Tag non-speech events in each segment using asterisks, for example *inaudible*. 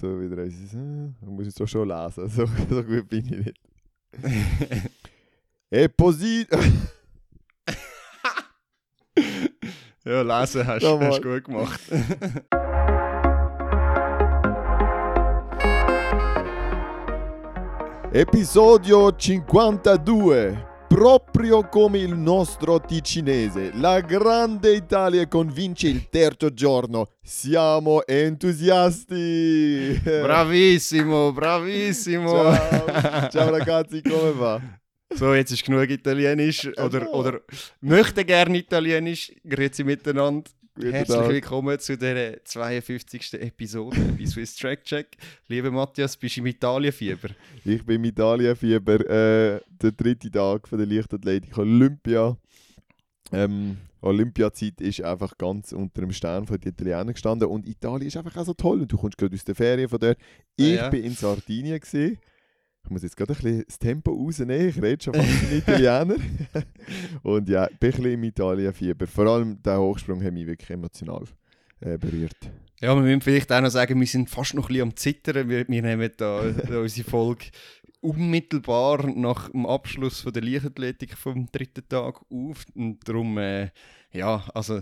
so wieder eins. Äh, muss ich es doch schon lesen. So, so gut bin ich nicht. Eposit. ja, lesen hast Ja, du Mann. gut gemacht. Episodio 52. Proprio come il nostro ticinese, la grande Italia convince il terzo giorno. Siamo entusiasti. *laughs* bravissimo, bravissimo. Ciao, ciao ragazzi, come va? *laughs* So, jetzt ist genug Italienisch. Oder, oder möchte gerne Italienisch. Grüezi miteinander. Herzlich Tag. willkommen zu der 52. Episode bei Swiss Track Check. Lieber Matthias, bist du im Italienfieber? Ich bin im Italienfieber, äh, der dritte Tag von der Leichtathletik Olympia. Ähm, Olympiazeit ist einfach ganz unter dem Stern von den Italienern gestanden und Italien ist einfach auch so toll und du kommst gerade aus der Ferien von dort. Ich Ja, ja. bin in Sardinien gesehen. Ich muss jetzt gerade ein bisschen das Tempo rausnehmen, ich rede schon fast ein Italiener. *laughs* und ja, ich bin ein bisschen im Italienfieber. Vor allem der Hochsprung hat mich wirklich emotional äh, berührt. Ja, wir müssen vielleicht auch noch sagen, wir sind fast noch ein bisschen am Zittern. Wir, wir nehmen da unsere Folge unmittelbar nach dem Abschluss von der Leichtathletik vom dritten Tag auf. Und darum, äh, ja, also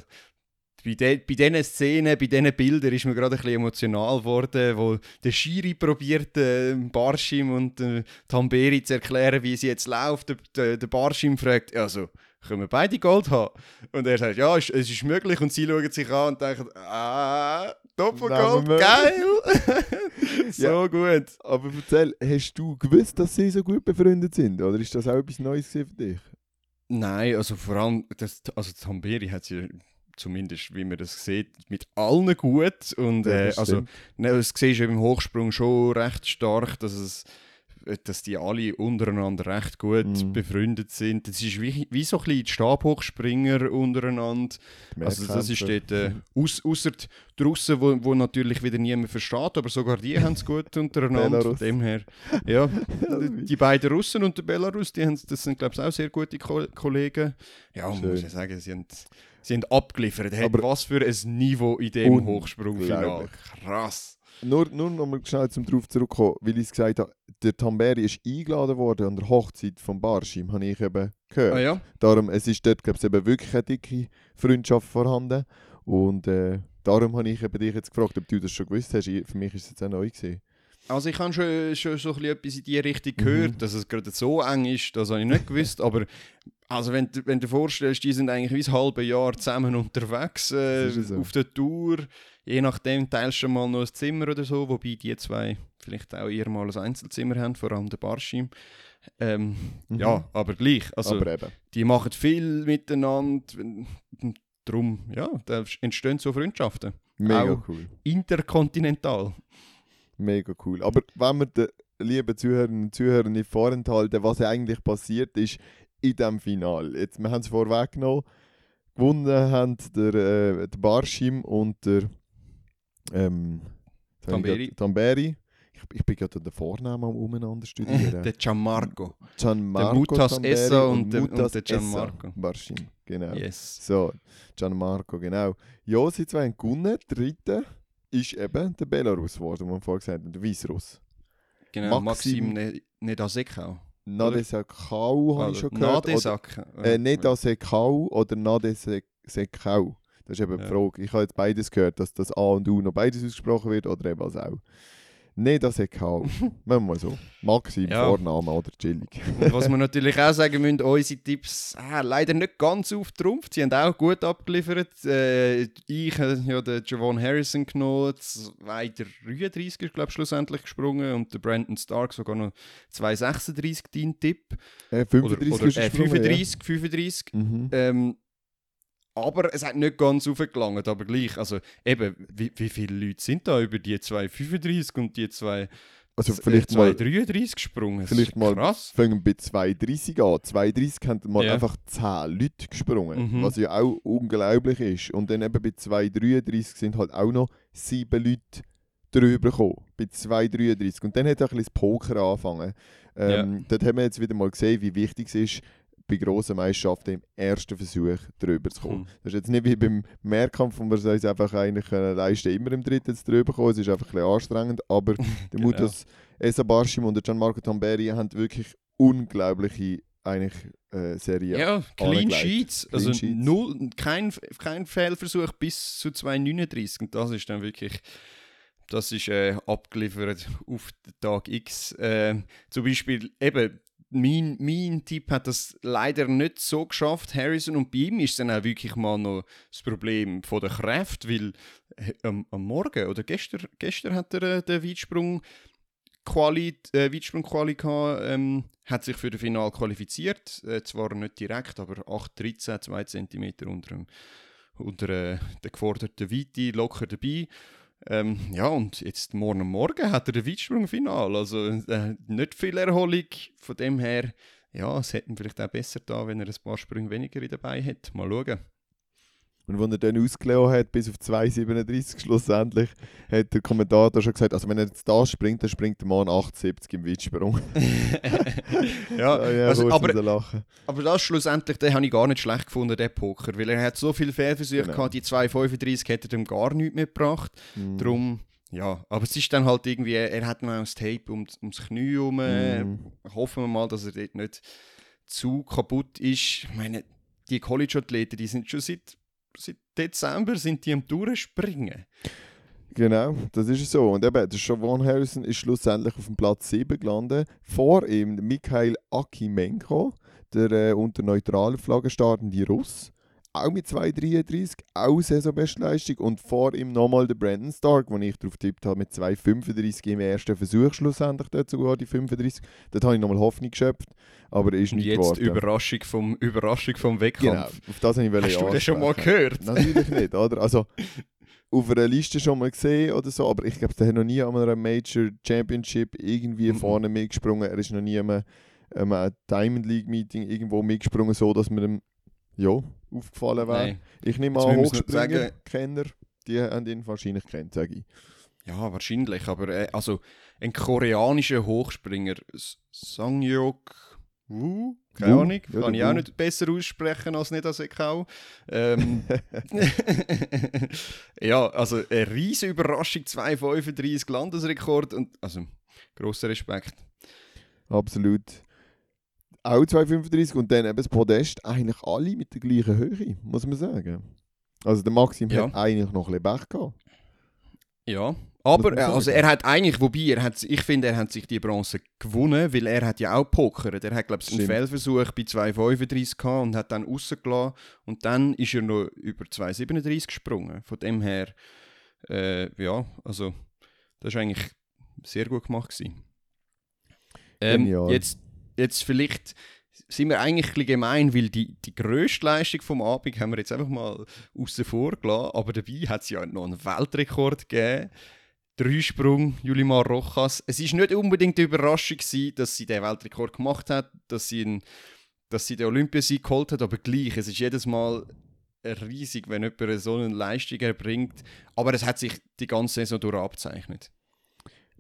bei, de, bei diesen Szenen, bei diesen Bildern ist mir gerade ein bisschen emotional geworden, wo der Schiri probiert, äh, Barschim und äh, Tamberi zu erklären, wie sie jetzt läuft. Der, der, der Barschim fragt, also, können wir beide Gold haben? Und er sagt, ja, es, es ist möglich. Und sie schauen sich an und denken, ah, Doppelgold, geil! *laughs* so Ja. gut. Aber erzähl, hast du gewusst, dass sie so gut befreundet sind? Oder ist das auch etwas Neues für dich? Nein, also vor allem, das, also Tamberi hat sie zumindest, wie man das sieht, mit allen gut. Und Ja, äh, das also, ne, das siehst du im Hochsprung schon recht stark, dass es dass die alle untereinander recht gut Mhm. befreundet sind. Das ist wie, wie so ein bisschen die Stabhochspringer untereinander. Also das ist dort, äh, aus, ausser die Russen, wo, wo natürlich wieder niemand versteht, aber sogar die haben es gut *laughs* untereinander. Belarus. dem her, ja, *laughs* die beiden Russen und der Belarus, die haben, das sind glaube ich auch sehr gute Ko Kollegen. Ja, Schön. muss ich sagen, sie haben, sie haben abgeliefert. Hey, Aber- was für ein Niveau in dem Hochsprungfinale. Krass. Nur, nur noch mal schnell zum drauf zurückkommen, weil ich es gesagt habe, der Tamberi ist eingeladen worden an der Hochzeit von Barschim, habe ich eben gehört. Ah ja? Darum, es ist dort, glaube ich, eben wirklich eine dicke Freundschaft vorhanden. Und äh, darum habe ich eben dich jetzt gefragt, ob du das schon gewusst hast. Ich- Für mich ist es jetzt auch neu gewesen. Also ich habe schon, schon so ein bisschen etwas in die Richtung gehört, Mhm. dass es gerade so eng ist, das habe ich nicht gewusst, aber also wenn, du- wenn du dir vorstellst, die sind eigentlich wie ein halbes Jahr zusammen unterwegs äh, so. auf der Tour, je nachdem teilst du mal noch ein Zimmer oder so, wobei die zwei vielleicht auch eher mal ein Einzelzimmer haben, vor allem der Barschim. Ähm, Mhm. Ja, aber gleich, also Aber die machen viel miteinander, darum, ja, da entstehen so Freundschaften, Mega Auch. cool. interkontinental. Mega cool. Aber wenn wir den lieben Zuhörerinnen und Zuhörern nicht vorenthalten, was eigentlich passiert ist in diesem Final. Jetzt, wir haben es vorweggenommen. Gewonnen haben der, äh, der Barschim und der ähm, Tamberi. Tamberi. Ich, ich bin gerade den Vornamen am umeinander studieren. *laughs* Der Gianmarco. Gianmarco Mutas Tamberi Essa und der- und Mutas der Gianmarco. Essa Barschim, genau. Yes. So, Gianmarco, genau. Ja, sie zwei haben gewonnen. Der dritte ist eben der Belarus geworden, den wir vorher gesagt haben, der Weißruss. Genau, Maxim- Maxim ne, Nedasekau. Nadesekau habe ich schon gehört. Nadesak. äh, Nedasekau oder Nadesekau. Das ist eben die. Frage. Ich habe jetzt beides gehört, dass das A und U noch beides ausgesprochen wird oder eben als auch. Nedasekau. *laughs* Machen wir mal so. Maxim, Ja. Vorname oder chillig. Und was wir natürlich auch sagen müssen, unsere Tipps ah, leider nicht ganz auftrumpft. Sie haben auch gut abgeliefert. Äh, ich habe ja den Javon Harrison genommen, 2,33 ist glaube ich schlussendlich gesprungen und der Brandon Stark sogar noch 2,36 dein Tipp. Äh, Oder, 35 oder ist äh, gesprungen, 35, 35. Ja. Mhm. Ähm, aber es hat nicht ganz aufgelangt, aber gleich. Also eben, wie, wie viele Leute sind da über die 2,35 und die 2, Also äh, vielleicht mal 2,33 gesprungen? Vielleicht mal krass. fangen wir bei 2,30 an. 2,30 haben mal Ja. einfach 10 Leute gesprungen, Mhm. was ja auch unglaublich ist. Und dann eben bei 2,33 sind halt auch noch 7 Leute drüber gekommen. Bei 2,33. Und dann hat auch ein bisschen das Poker angefangen. Ähm, Dort haben wir jetzt wieder mal gesehen, wie wichtig es ist, bei grossen Meisterschaften im ersten Versuch drüber zu kommen. Hm. Das ist jetzt nicht wie beim Mehrkampf, wo wir uns einfach eigentlich leisten immer im dritten zu drüber kommen. Es ist einfach ein bisschen anstrengend, aber *laughs* der Genau. Mutas Esa Barshim und der Gianmarco Tamberi haben wirklich unglaubliche eigentlich, äh, Serie. Ja, Clean. Sheets. Clean Also Sheets. Null, kein, kein Fehlversuch bis zu 2,39. Und das ist dann wirklich. Das ist äh, abgeliefert auf den Tag X. Äh, zum Beispiel eben. Mein, mein Tipp hat das leider nicht so geschafft, Harrison. Und bei ihm ist dann auch wirklich mal noch das Problem von der Kraft, weil äh, am, am Morgen oder gestern, gestern hat er äh, den Weitsprung Quali, äh, Weitsprung-Quali gehabt, ähm, hat sich für das Final qualifiziert. Äh, zwar nicht direkt, aber 8,13, 2 cm unter, dem, unter äh, der geforderten Weite, locker dabei. Ähm, ja, und jetzt morgen Morgen hat er den Weitsprung-Final. Also äh, nicht viel Erholung. Von dem her, ja, es hätte ihm vielleicht auch besser da, wenn er ein paar Sprünge weniger dabei hat. Mal schauen. Und als er dann ausgelassen hat, bis auf 2,37 schlussendlich, hat der Kommentator schon gesagt, also wenn er jetzt da springt, dann springt der Mann 8,70 im Weitsprung. *laughs* *laughs* ja, Ah, ja also, aber lachen. Aber das schlussendlich, den habe ich gar nicht schlecht gefunden, der Poker. Weil er hat so viele Fehlversuche Genau. gehabt, die 2,35 hätte ihm gar nichts mehr gebracht. Mhm. Drum, ja. Aber es ist dann halt irgendwie, er hat noch das Tape um, ums Knie herum. Mhm. Hoffen wir mal, dass er dort nicht zu kaputt ist. Ich meine, die College-Athleten, die sind schon seit, seit Dezember sind die am Durchspringen. Genau, das ist so. Und eben, der Siobhan Harrison ist schlussendlich auf dem Platz 7 gelandet. Vor ihm Mikhail Akimenko, der äh, unter neutraler Flagge startende Russ. Auch mit 2,33, auch Saisonbestleistung. Und vor ihm nochmal der Brandon Stark, den ich darauf tippt habe, mit 2,35 im ersten Versuch schlussendlich dazu die 35. Dort habe ich nochmal Hoffnung geschöpft, aber ist nicht jetzt geworden. Überraschung vom, Überraschung vom Wettkampf. Genau, auf das habe ich Hast du das schon mal gehört? Natürlich nicht, oder? Also, *laughs* auf einer Liste schon mal gesehen oder so, aber ich glaube, der hat noch nie an einer Major Championship irgendwie Mhm. vorne mitgesprungen. Er ist noch nie an einem, an einem Diamond League Meeting irgendwo mitgesprungen, so dass man ihm ja, aufgefallen wäre. Ich nehme an, sagen- Hochspringer-Kenner, die haben ihn wahrscheinlich kennt, sage ich. Ja, wahrscheinlich, aber äh, also ein koreanischer Hochspringer, Sangyok Woo, keine Woo, Ahnung, ja, kann der ich auch nicht besser aussprechen als nicht als Ekau. *laughs* Ähm, *laughs* ja, also eine riesige Überraschung, 2,35 Landesrekord und also grosser Respekt. Absolut. Auch 2,35 und dann eben das Podest, eigentlich alle mit der gleichen Höhe, muss man sagen. Also der Maxim Ja. hat eigentlich noch ein bisschen Pech gehabt. Ja, aber äh, also er hat eigentlich, wobei er hat, ich finde, er hat sich die Bronze gewonnen, weil er hat ja auch pokert. Er hat glaube ich einen. Fehlversuch bei 2,35 gehabt und hat dann rausgelassen und dann ist er noch über 2,37 gesprungen. Von dem her, äh, ja, also das war eigentlich sehr gut gemacht gewesen. Ähm, jetzt, jetzt vielleicht sind wir eigentlich ein gemein, weil die, die grösste Leistung vom Abend haben wir jetzt einfach mal außen vor gelassen, aber dabei hat es ja noch einen Weltrekord gegeben. Dreisprung, Julimar Rojas. Es ist nicht unbedingt die Überraschung gewesen, dass sie den Weltrekord gemacht hat, dass sie, ihn, dass sie den Olympiasieg geholt hat, aber gleich, es ist jedes Mal riesig, wenn jemand so eine Leistung erbringt. Aber es hat sich die ganze Saison durch abzeichnet.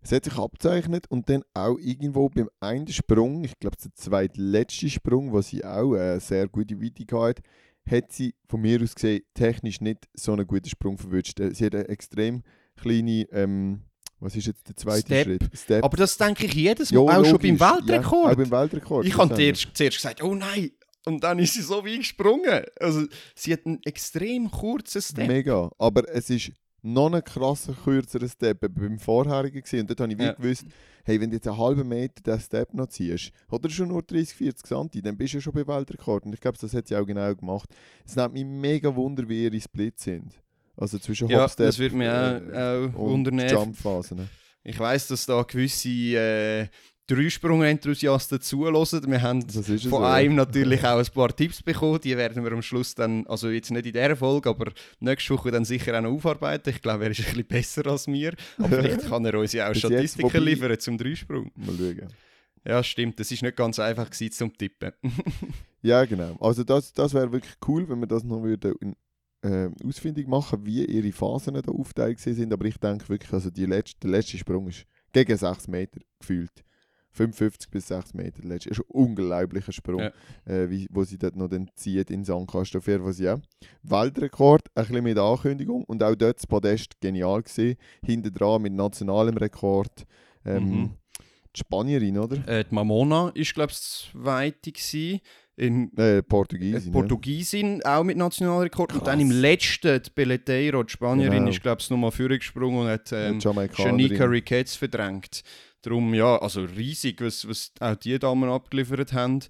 Es hat sich abzeichnet und dann auch irgendwo beim einen Sprung, ich glaube der zweitletzte Sprung, wo sie auch eine sehr gute Weite hatte, hat sie von mir aus gesehen technisch nicht so einen guten Sprung verwünscht. Sie hat eine extrem kleine, ähm, was ist jetzt der zweite Step. Schritt? Step. Aber das denke ich jedes Mal, auch schon beim logisch. Ja, Weltrekord. auch beim Weltrekord. Ich habe zuerst gesagt, oh nein. Und dann ist sie so wie gesprungen. Also, sie hat einen extrem kurzen Step. Mega. Aber es ist noch ein krasser, kürzerer Step beim vorherigen gewesen. Und dort habe ich Ja. gewusst, hey, wenn du jetzt einen halben Meter den Step noch ziehst, oder schon nur 30, 40 Santi, dann bist du ja schon bei Weltrekord. Und ich glaube, das hat sie auch genau gemacht. Es nimmt mich mega Wunder, wie ihre Splits sind. Also zwischen Ja, Hopstep das würde mich auch, äh, auch und wundern. Jumpphasen. Ich weiss, dass da gewisse äh, Dreisprung-Enthusiasten zuhören. Wir haben von so. einem natürlich auch ein paar Tipps bekommen. Die werden wir am Schluss dann, also jetzt nicht in dieser Folge, aber nächste Woche dann sicher auch noch aufarbeiten. Ich glaube, er ist ein bisschen besser als mir. Aber vielleicht kann er uns ja auch jetzt, Statistiken wobei- liefern zum Dreisprung. Mal schauen. Ja, stimmt. Das ist nicht ganz einfach gewesen zum Tippen. *laughs* Ja, genau. Also das, das wäre wirklich cool, wenn wir das noch würden, äh, ausfindig machen, wie ihre Phasen da aufgeteilt sind. Aber ich denke wirklich, also die letzte, der letzte Sprung ist gegen 6 Meter gefühlt. 55 bis 6 Meter letztes. ist ein unglaublicher Sprung, Ja. äh, wie, wo sie dort noch dann zieht in Sandkasten. Auf jeden Fall, ja. Weltrekord, ein bisschen mit Ankündigung und auch dort das Podest genial gesehen. Hinten dran mit nationalem Rekord. Ähm, Mhm. Die Spanierin, oder? Äh, die Mamona ist, glaube ich, das zweite gewesen. In Äh, äh, Portugiesin. Portugiesin auch mit Nationalrekord. Und dann im Krass. letzten, die Peleteiro, die Spanierin, Genau. ist, glaube ich, nochmal vorgesprungen und hat ja. ähm. Shanika Ricketts verdrängt. Darum, ja, also riesig, was, was auch die Damen abgeliefert haben.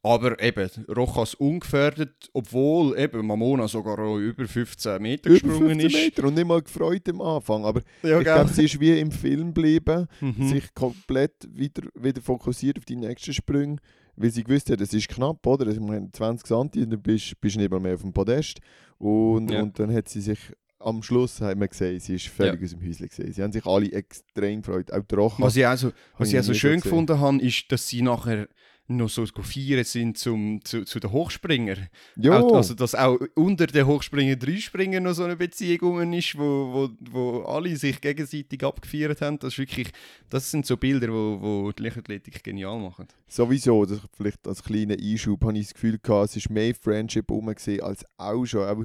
Aber eben, Rojas ungefährdet, obwohl eben Mamona sogar auch über 15 Meter Über gesprungen 15 ist. Meter und nicht mal gefreut am Anfang. Aber Ja, ich glaube, sie ist wie im Film geblieben. Mhm. sich komplett wieder, wieder fokussiert auf die nächsten Sprünge, weil sie gewusst hat, es ist knapp, oder? Ich meine, 20 cm, dann bist bist du nicht mal mehr auf dem Podest. Und, Ja. und dann hat sie sich am Schluss haben wir gesehen, sie ist völlig aus dem Häuschen gesehen. Sie haben sich alle extrem gefreut, auch die Rocha. Was ich auch so, was ich auch so schön gesehen. gefunden habe, ist, dass sie nachher noch so feiern sind zum, zu, zu den Hochspringern. ja, also, dass auch unter den Hochspringer, Dreispringern noch so eine Beziehung ist, wo, wo, wo alle sich gegenseitig abgefeiert haben. Das, ist wirklich, das sind so Bilder, wo, wo die Leichtathletik genial machen. sowieso, das vielleicht als kleiner Einschub, habe ich das Gefühl gehabt, es war mehr Friendship rum gesehen als auch schon. Auch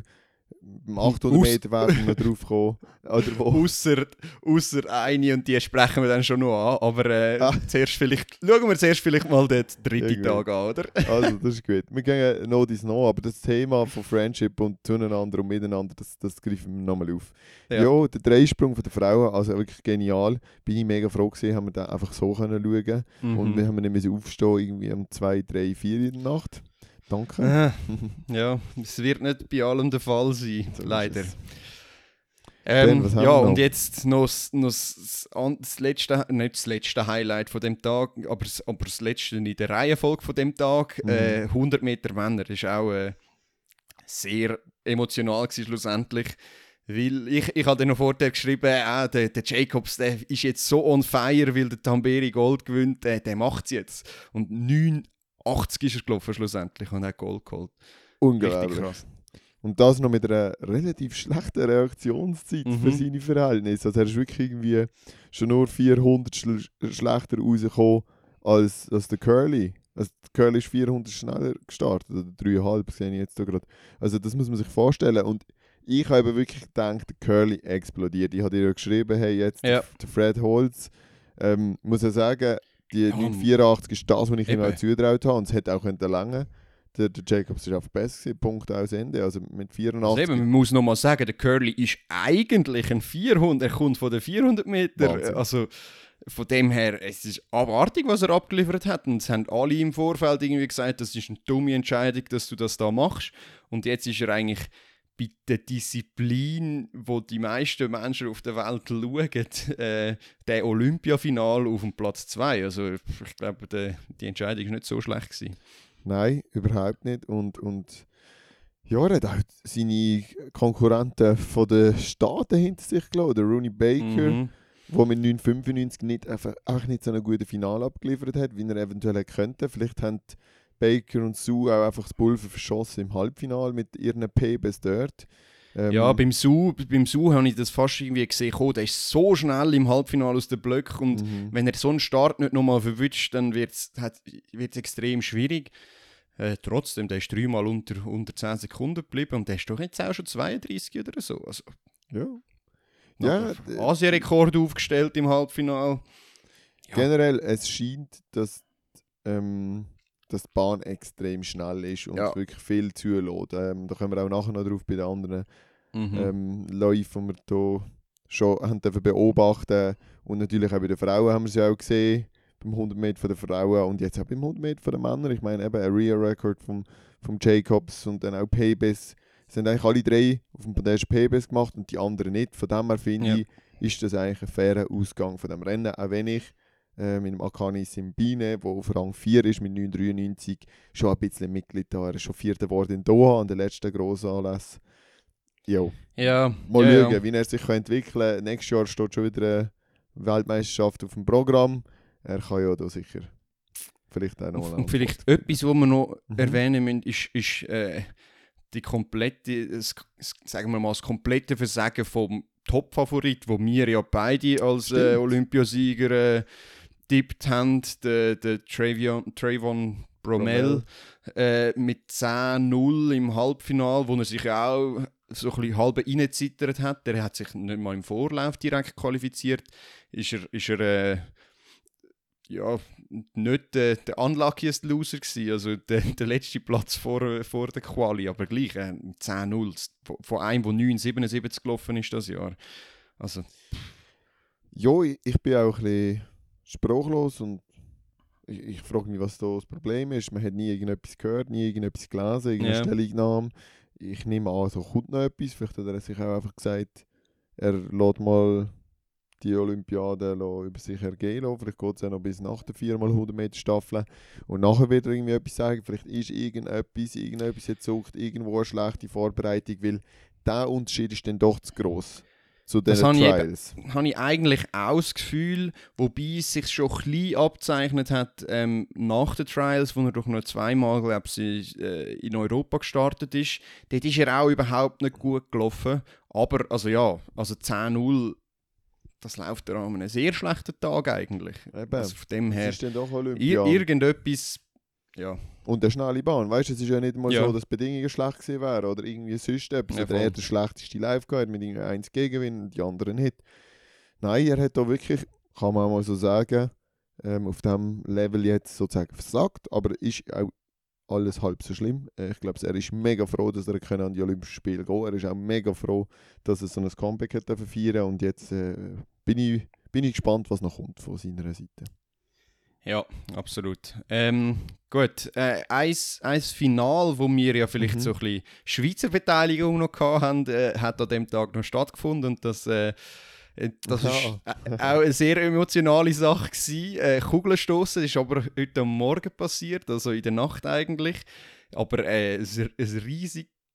im 800 Aus- Meter werden wir drauf kommen. Oder wo? Ausser, ausser eine und die sprechen wir dann schon noch an. Aber äh, Ah. zuerst vielleicht, schauen wir zuerst vielleicht mal den dritten Ja. Tag an, oder? Also, das ist gut. Wir gehen noch dies noch, aber das Thema von Friendship und zueinander und miteinander, das, das greifen wir nochmal auf. Ja. Ja. der Dreisprung von der Frauen, also wirklich genial. Bin ich mega froh gewesen, haben wir den einfach so können schauen Und Mhm. wir haben nicht müssen aufstehen, irgendwie um 2, 3, 4 in der Nacht. Danke. Äh, *laughs* ja, es wird nicht bei allem der Fall sein, So leider. Ähm, Ben, ja, und jetzt noch, das- noch das, das letzte, nicht das letzte Highlight von dem Tag, aber, das- aber das letzte in der Reihenfolge von dem Tag, Mhm. äh, 100 Meter Männer, das ist auch äh, sehr emotional gewesen, schlussendlich. Weil ich, ich hatte noch vorher geschrieben, äh, der, der Jacobs der ist jetzt so on fire, weil der Tamberi Gold gewinnt, der, der macht es jetzt. Und 89 ist er gelaufen schlussendlich und hat Gold geholt. Unglaublich. krass. Und das noch mit einer relativ schlechten Reaktionszeit Mhm. für seine Verhältnisse. Also er ist wirklich irgendwie schon nur 400 schl schlechter rausgekommen als, als der Curly. Also der Curly ist 400 schneller gestartet, oder 3,5 sehe ich jetzt da gerade. Also das muss man sich vorstellen. Und ich habe wirklich gedacht, der Curly explodiert. Ich habe dir ja geschrieben, hey, jetzt Ja. der Fred Holz. Ähm, muss ja sagen, die Ja, 984 ist das, was ich ihm auch zutraut habe. Und es hätte auch können länger. Der, der Jacobs ist einfach besser gewesen, Punkt aus Ende. Also mit 84. Also eben, man muss noch mal sagen, der Curly ist eigentlich ein 400, er kommt von den 400 Meter. Wahnsinn. Also von dem her, es ist abartig, was er abgeliefert hat. Und es haben alle im Vorfeld irgendwie gesagt, das ist eine dumme Entscheidung, dass du das da machst. Und jetzt ist er eigentlich bei der Disziplin, wo die meisten Menschen auf der Welt schauen, äh, der Olympiafinal auf dem Platz 2. Also ich glaube, der, die Entscheidung war nicht so schlecht. Gewesen. Nein, überhaupt nicht. Und, und ja, er hat auch seine Konkurrenten von den Staaten hinter sich gelassen. Der Rooney Baker, Mhm. der mit 995 nicht, einfach, auch nicht so ein gutes Finale abgeliefert hat, wie er eventuell hätte könnte. Vielleicht haben Baker und Sue auch einfach das Pulver verschossen im Halbfinale mit ihren Pebes dort. Ähm, Ja, beim Su, beim Su habe ich das fast irgendwie gesehen. Oh, der ist so schnell im Halbfinale aus den Blöcken und mhm. wenn er so einen Start nicht nochmal verwünscht, dann wird es extrem schwierig. Äh, trotzdem, der ist dreimal unter, unter 10 Sekunden geblieben und der ist doch jetzt auch schon 32 oder so. Also, ja. Ja, d- Asienrekord aufgestellt im Halbfinale. Ja. Generell, es scheint, dass, ähm, dass die Bahn extrem schnell ist und Ja. wirklich viel zulässt. Ähm, da kommen wir auch nachher noch drauf bei den anderen Mhm. ähm, Läufen, die wir hier schon haben beobachten Und natürlich auch bei den Frauen haben wir sie auch gesehen, beim 100 Meter von den Frauen und jetzt auch beim 100 Meter von den Männern. Ich meine eben ein Rear-Record vom, vom Jacobs und dann auch Pebes. Es sind eigentlich alle drei auf dem Podest Pebes gemacht und die anderen nicht. Von dem her finde Ja. ich, ist das eigentlich ein fairer Ausgang von dem Rennen. Auch wenn ich äh, mit dem Akani Simbine, der auf Rang 4 ist mit 9,93, schon ein bisschen Mitglied da. Er ist schon Vierter geworden in Doha an den letzten grossen Anlässen. Jo. ja, Mal ja, schauen, ja. wie er sich kann entwickeln kann. Nächstes Jahr steht schon wieder eine Weltmeisterschaft auf dem Programm. Er kann ja da sicher vielleicht auch noch Und, vielleicht etwas, was wir noch Mhm. erwähnen müssen, ist, ist äh, die komplette, das, sagen wir mal, das komplette Versagen vom Top-Favorit, wo wir ja beide als äh. Olympiasieger äh, ausgetippt haben, der, der Travion, Trayvon Bromell äh, mit 10-0 im Halbfinal, wo er sich auch so ein bisschen halb reingezittert hat. Der hat sich nicht mal im Vorlauf direkt qualifiziert. Ist er, ist er äh, ja, nicht der, der unluckiest Loser gewesen, also der, der letzte Platz vor, vor der Quali, aber gleich äh, 10-0 von einem, der 9,77 gelaufen ist das Jahr. Also. Ja, ich, ich bin auch ein bisschen sprachlos und ich, ich frage mich, was da das Problem ist. Man hat nie irgendetwas gehört, nie irgendetwas gelesen, irgendeine Ja. Stellungnahme. Ich nehme an, so kommt noch etwas. Vielleicht hat er sich auch einfach gesagt, er lässt mal die Olympiade über sich ergehen lassen. Vielleicht geht es auch noch bis nach der 4x100 Meter Staffel. Und nachher wird er irgendwie etwas sagen. Vielleicht ist irgendetwas, irgendetwas jetzt sucht, irgendwo eine schlechte Vorbereitung, weil der Unterschied ist dann doch zu gross zu den Das habe ich Trials. habe ich eigentlich auch das Gefühl, wobei es sich schon ein bisschen abzeichnet hat ähm, nach den Trials, wo er doch noch zweimal, glaube ich, äh, in Europa gestartet ist. Dort ist er auch überhaupt nicht gut gelaufen. Aber, also ja, also 10-0, das läuft er an einem sehr schlechten Tag eigentlich. Eben. Also von dem her, ist dann doch ir Olympia. irgendetwas, ja, Und eine schnelle Bahn. Weißt du, es ist ja nicht mal Ja. so, dass Bedingungen schlecht gewesen wären oder irgendwie sonst etwas. Ja, oder er hat der schlechteste Live gehabt mit irgendwie 1 Gegengewinn und die anderen nicht. Nein, er hat da wirklich, kann man auch mal so sagen, ähm, auf dem Level jetzt sozusagen versagt, aber ist auch alles halb so schlimm. Äh, Ich glaube, er ist mega froh, dass er können an die Olympischen Spiele gehen Er ist auch mega froh, dass er so ein Comeback hat feiern und jetzt äh, bin, ich, bin ich gespannt, was noch kommt von seiner Seite. Ja, absolut. Ähm, gut, äh, ein, ein Final, wo wir ja vielleicht Mhm. so ein bisschen Schweizer Beteiligung noch hatten, äh, hat an dem Tag noch stattgefunden und das, äh, äh, das Ja. ist äh, auch eine sehr emotionale Sache gewesen. Äh, Kugelstoßen ist aber heute am Morgen passiert, also in der Nacht eigentlich. Aber äh, ein, ein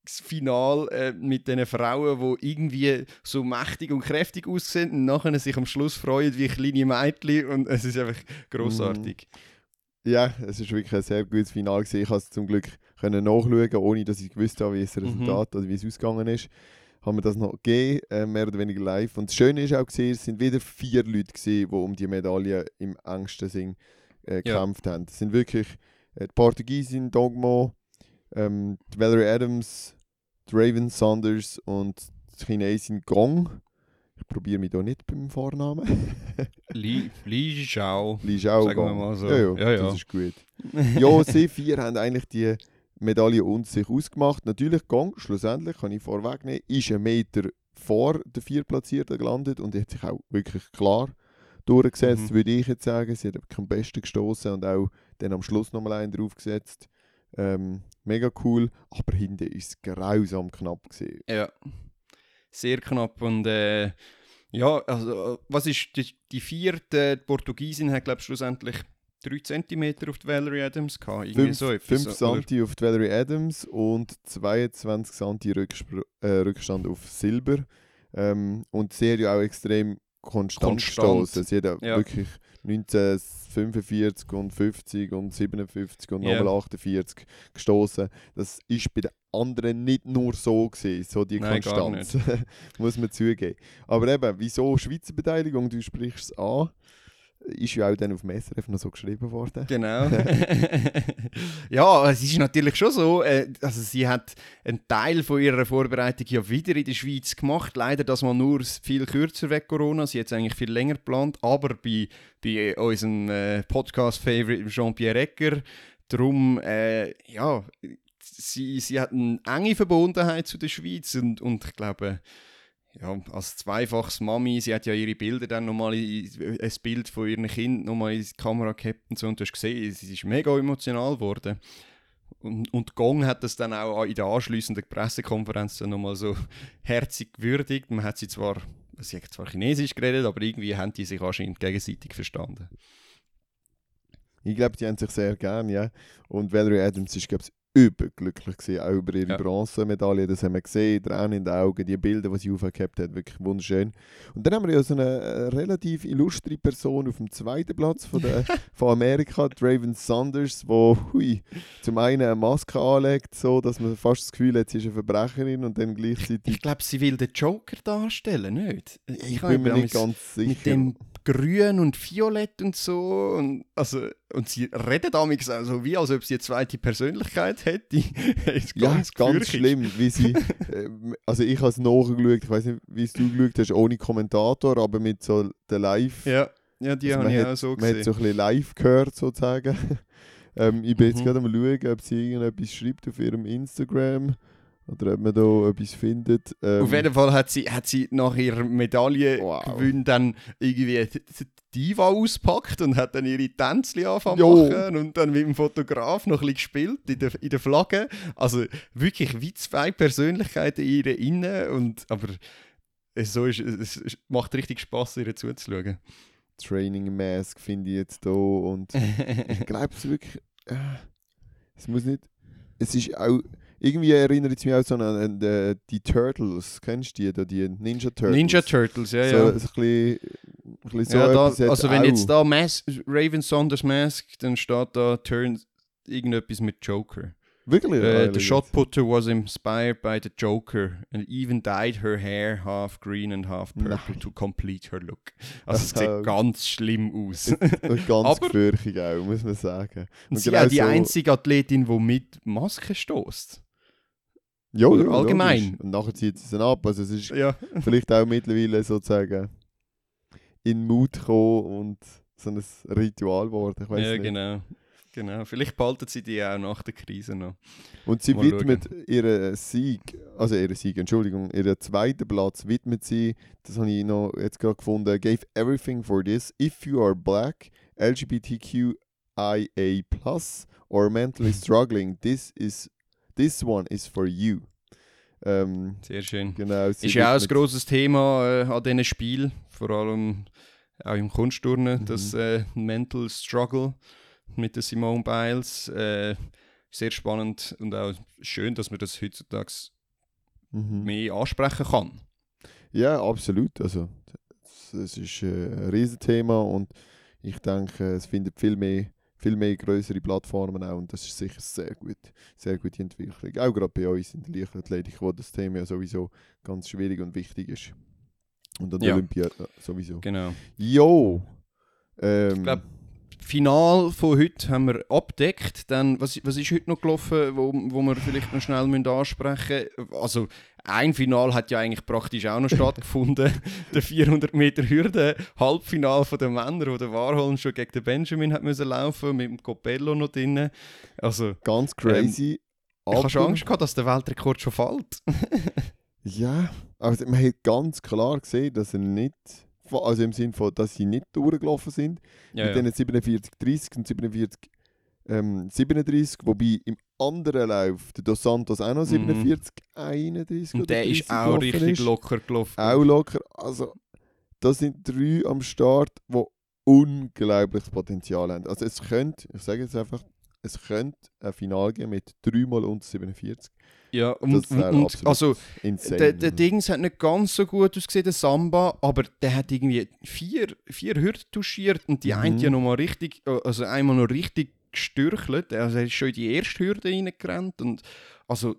riesiges Final äh, mit den Frauen, die irgendwie so mächtig und kräftig aussehen und nachher sich am Schluss freuen wie kleine Mädchen und es ist einfach großartig. Ja, es ist wirklich ein sehr gutes Finale gewesen. Ich konnte es zum Glück können nachschauen, ohne dass ich gewusst habe, wie das Resultat oder wie es ausgegangen ist. Haben wir das noch gegeben, äh, mehr oder weniger live. Und das Schöne ist auch gesehen, es sind wieder vier Leute gewesen, die um die Medaille im engsten Sinn äh, Ja. gekämpft haben. Es sind wirklich äh, die Portugiesin Dogmo, ähm, die Valerie Adams, die Raven Saunders und die Chinesin Gong. Ich probiere mich da nicht beim Vornamen. *laughs* Li, Li Zhao. Li Zhao Sagen wir Gong. mal so. Ja, ja, Ja, ja. das ist gut. ja, *laughs* sie vier haben eigentlich die Medaille unter sich ausgemacht. Natürlich, Gong, schlussendlich, kann ich vorwegnehmen, ist ein Meter vor der Viertplatzierten gelandet und hat sich auch wirklich klar durchgesetzt, Mhm. würde ich jetzt sagen. Sie hat am besten gestoßen und auch dann am Schluss nochmal einen draufgesetzt. Ähm, mega cool, aber hinten ist es grausam knapp gesehen. Ja, sehr knapp. Und äh, ja, also, was ist die, die vierte? Die Portugiesin hat, glaube ich, schlussendlich 3 cm auf die Valerie Adams gehabt. Irgendwie 5 so? Santi auf die Valerie Adams und 22 Santi Rückspr äh, Rückstand auf Silber. Ähm, und sie hat ja auch extrem konstant, Konstant. gestoßen. Sie hat Ja. wirklich 1945 und 50 und 57 und Ja. nochmal 48 gestoßen. Das ist bei den anderen nicht nur so gewesen, so die Nein, Konstanz. *laughs* Muss man zugeben. Aber eben, wieso Schweizer Beteiligung, du sprichst es an, ist ja auch dann auf dem SRF noch so geschrieben worden. Genau. *laughs* ja, es ist natürlich schon so, äh, also sie hat einen Teil von ihrer Vorbereitung ja wieder in der Schweiz gemacht. Leider das mal nur viel kürzer weg Corona. Sie hat es eigentlich viel länger geplant, aber bei, bei unserem äh, Podcast-Favorite Jean-Pierre Ecker, darum, äh, ja, sie, sie hat eine enge Verbundenheit zu der Schweiz und, und ich glaube, ja, als zweifaches Mami, sie hat ja ihre Bilder dann nochmal, in- ein Bild von ihrem Kind nochmal in die Kamera gehabt und so und du hast gesehen, sie ist mega emotional geworden. Und, und Gong hat das dann auch in der anschliessenden Pressekonferenz dann nochmal so *laughs* herzig gewürdigt. Man hat sie zwar, sie hat zwar Chinesisch geredet, aber irgendwie haben die sich anscheinend gegenseitig verstanden. Ich glaube, die haben sich sehr gern, ja. Und Valerie Adams ist, glaube ich, überglücklich gewesen, auch über ihre Ja. Bronzemedaille. Das haben wir gesehen, Tränen in den Augen, die Bilder, die sie aufgehabt hat, wirklich wunderschön. Und dann haben wir ja so eine äh, relativ illustre Person auf dem zweiten Platz von, der, *laughs* von Amerika, die Raven Saunders, wo hui, zum einen eine Maske anlegt, so dass man fast das Gefühl hat, sie ist eine Verbrecherin und dann gleichzeitig Ich glaube, sie will den Joker darstellen, nicht? ich habe bin mir nicht ganz sicher. mit dem grün und violett und so. Und, also, und sie redet damals auch so, wie als ob sie eine zweite Persönlichkeit hätte. *laughs* ist Ja, ganz, ganz, schlimm, wie sie, *laughs* äh, also ich habe es nachgeschaut, ich weiß nicht, wie es du geschaut hast, ohne Kommentator, aber mit so der Live, Ja, ja die Also habe man ich hat- auch so man gesehen. hat so ein bisschen live gehört sozusagen. *laughs* ähm, ich bin jetzt Mhm. gerade am schauen, ob sie irgendetwas schreibt auf ihrem Instagram oder ob man da etwas findet. Ähm, Auf jeden Fall hat sie, hat sie nach ihrer Medaille Wow. dann irgendwie die Diva auspackt und hat dann ihre Tänzchen angefangen machen und dann mit dem Fotograf noch ein bisschen gespielt in der, in der Flagge. Also wirklich wie zwei Persönlichkeiten in ihr innen und aber es, so ist, es es macht richtig Spaß, ihr zuzuschauen. Training Mask finde ich jetzt da und *laughs* ich glaube es wirklich, äh, es muss nicht, es ist auch, irgendwie erinnert es mich auch so an, an die, die Turtles, kennst du die, da, die Ninja Turtles? Ninja Turtles, ja, ja. so ein bisschen, ein bisschen so ja da, also wenn auch. jetzt da Mas Raven Saunders Mask, dann steht da Turn irgendetwas mit Joker. Wirklich? Uh, the shot putter was inspired by the Joker and even dyed her hair half green and half purple Nein. to complete her look. Also es *laughs* sieht ganz schlimm aus. *laughs* Und ganz gefürchtig auch, muss man sagen. Und sie genau ist auch die so- einzige Athletin, die mit Maske stößt. Ja, Oder ja, allgemein. logisch. Und nachher zieht sie es ab. Also es ist Ja. *laughs* vielleicht auch mittlerweile sozusagen in Mut gekommen und so ein Ritual geworden. Ich weiß ja, nicht. genau. Genau. Vielleicht behalten sie die auch nach der Krise noch. Und sie Mal widmet ihren Sieg, also ihren Sieg, Entschuldigung, ihren zweiten Platz widmet sie, das habe ich noch jetzt gerade gefunden, gave everything for this. If you are black, LGBTQIA+, or mentally *laughs* struggling, this is this one is for you. Ähm, Sehr schön. genau. Ist ja auch ein grosses Thema äh, an diesen Spielen, vor allem auch im Kunstturnen, Mhm. das äh, Mental Struggle mit der Simone Biles. Äh, sehr spannend und auch schön, dass man das heutzutage Mhm. mehr ansprechen kann. Ja, absolut. Also, es, es ist äh, ein Riesenthema und ich denke, es findet viel mehr, viel mehr größere Plattformen auch und das ist sicher sehr gut, sehr gute Entwicklung. Auch gerade bei uns in der Leichtathletik, wo das Thema ja sowieso ganz schwierig und wichtig ist. Und an der Ja. Olympia äh, sowieso. Genau. Jo! Ähm, Ich glaube, Final von heute haben wir abdeckt. Dann, was, was ist heute noch gelaufen, wo, wo wir vielleicht noch schnell müssen ansprechen müssen? Also, ein Final hat ja eigentlich praktisch auch noch stattgefunden. *laughs* der 400 Meter Hürde, Halbfinal von den Männern, wo der Warholm schon gegen den Benjamin hat müssen laufen, mit dem Copello noch drin. Also, ganz crazy. ich habe schon Angst gehabt, dass der Weltrekord schon fällt. *laughs* Ja, aber man hat ganz klar gesehen, dass er nicht, also im Sinne von, dass sie nicht durchgelaufen sind. Ja, mit diesen 47, 30 und 47, ähm, 37, wobei im anderen Lauf der Dos Santos auch noch Mhm. 47, 31 Und der 30 ist auch richtig ist. locker gelaufen. Auch locker. Also, das sind drei am Start, die unglaubliches Potenzial haben. Also es könnte, ich sage jetzt einfach, es könnte ein Final geben mit 3 mal unter 47. Ja, und, und, also. Der, der Dings hat nicht ganz so gut ausgesehen, der Samba, aber der hat irgendwie vier, vier Hürden touchiert und die Mhm. eine ja nochmal richtig, also einmal noch richtig gestürchelt. Also er ist schon in die erste Hürde reingerannt und also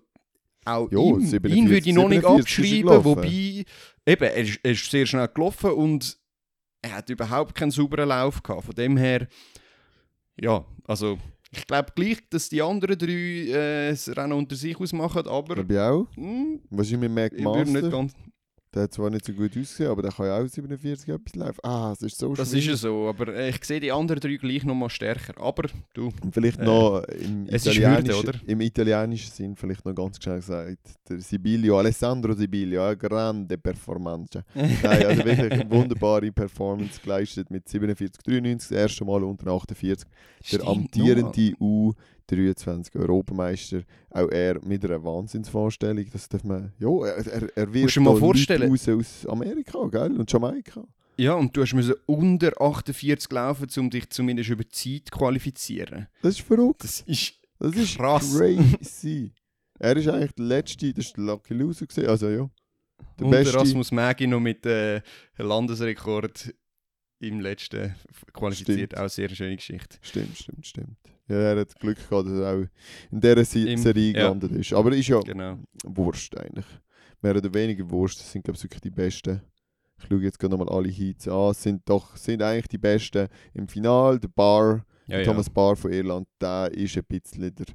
auch Jo, ihm, 47, ihn würde ich noch nicht 47 ist abschreiben, wobei eben, er ist, er ist sehr schnell gelaufen und er hat überhaupt keinen sauberen Lauf gehabt. Von dem her, ja, also ich glaube gleich, dass die anderen drei äh, das Rennen unter sich ausmachen, aber Glaube ich auch. hm, Was ist mit Mac ich würde nicht Master? ganz Der hat zwar nicht so gut ausgesehen, aber der kann ja auch 47 etwas laufen. Ah, es ist so Das schwierig. ist es so, aber äh, ich sehe die anderen drei gleich noch mal stärker. Aber du, Und vielleicht Äh, noch im italienischen, Hürde, oder? im italienischen Sinn vielleicht noch ganz schnell gesagt, der Sibilio, Alessandro Sibilio, eine grande Performance. *laughs* Nein, also wirklich eine wunderbare Performance geleistet mit 47, 93, das erste Mal unter 48. Der Stimmt, amtierende U23 Europameister, auch er mit einer Wahnsinnsvorstellung, das darf man, ja, er, er, wird Musst mal Leute vorstellen. raus aus Amerika, gell, und Jamaika. Ja, und du hast müssen unter 48 laufen, um dich zumindest über die Zeit zu qualifizieren. Das ist verrückt. Das ist Das ist Krass. crazy. er ist eigentlich der letzte, das war der Lucky Loser, gewesen. also ja. Der und beste. Rasmus Mägi noch mit äh, Landesrekord im letzten qualifiziert. Stimmt. Auch eine sehr schöne Geschichte. Stimmt, stimmt, stimmt. Ja, er hat Glück gehabt, dass er auch in dieser Se Im- Serie ja. gelandet ist. Aber ist ja Genau. Wurst eigentlich. Mehr oder weniger Wurst, das sind glaube ich wirklich die besten Ich schaue jetzt gerade nochmal alle Heats an. Es sind doch sind eigentlich die Besten im Finale. Der Bar, Ja, Thomas Barr von Irland, der ist ein bisschen der.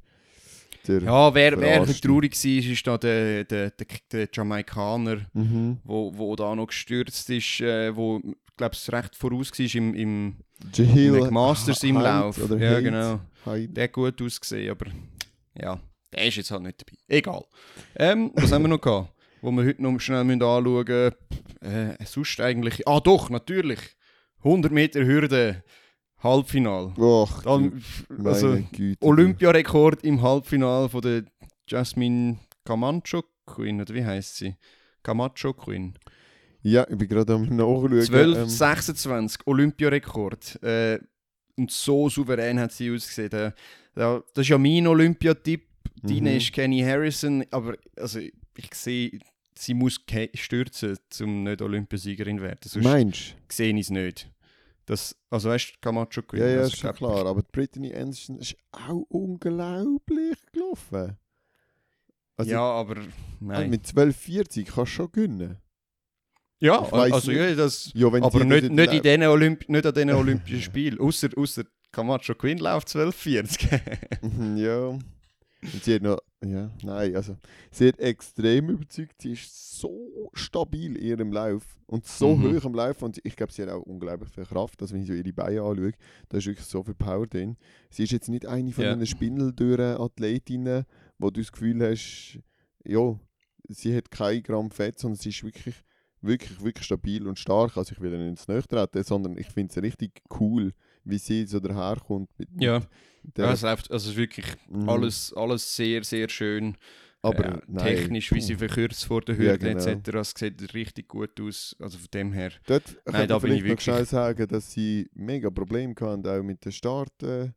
der Ja, wer, wer traurig war, ist da der, der, der, der Jamaikaner, Mhm. wo, wo da noch gestürzt ist, äh, wo, glaube ich, recht voraus war im, im Jahil Masters im Lauf. Ja, Hyde. genau. Der hat gut ausgesehen, aber ja, der ist jetzt halt nicht dabei. Egal. Ähm, was haben wir noch gehabt? *laughs* Wo wir heute noch schnell müssen anschauen müssen. Äh, sonst eigentlich. Ah, doch, natürlich. 100 Meter Hürde. Halbfinal. Och, Dann, also. Olympiarekord im Halbfinal von der Jasmine Camacho Queen, oder wie heißt sie? Camacho Queen. Ja, ich bin gerade am Nachschauen. 12, ähm, 26, Olympiarekord. Äh, und so souverän hat sie ausgesehen. Ja, das ist ja mein Olympiatipp. Deine Mhm. ist Kenny Harrison, aber also, ich sehe, sie muss stürzen, um nicht Olympiasiegerin zu werden. Sonst Meinst sehe ich es nicht. Das, also weißt du, Camacho du? Queen. Ja, ja, also, ist schon klar. Aber Brittany Anderson ist auch unglaublich gelaufen. Also, ja, aber ah, nein. mit 12,40 kannst du schon gewinnen. Ja, also nicht. ja, das, Ja, aber nicht, nicht, in diesen Olymp nicht an diesen Olympischen Spielen. Außer, außer Camacho Queen läuft 12,40. Mhm, ja. Und sie hat noch, ja, nein, also, sie hat extrem überzeugt, sie ist so stabil in ihrem Lauf und so Mhm. hoch am Lauf und ich glaube, sie hat auch unglaublich viel Kraft, also wenn ich so ihre Beine anschaue, da ist wirklich so viel Power drin. Sie ist jetzt nicht eine von Ja. den spindeldürren Athletinnen, wo du das Gefühl hast, ja, sie hat kein Gramm Fett, sondern sie ist wirklich, wirklich, wirklich stabil und stark. Also ich will nicht ins Nächste treten, sondern ich finde es richtig cool, wie sie so daherkommt. Mit, Ja. mit der- Ja, es läuft, also es ist wirklich Mhm. alles, alles sehr, sehr schön. aber äh, technisch, wie sie puh. verkürzt vor der Ja, Hürde genau. etc. Es sieht richtig gut aus. Also von dem her. Dort Nein, da bin ich wirklich- schnell sagen, dass sie mega Probleme hatten, auch mit der Start äh,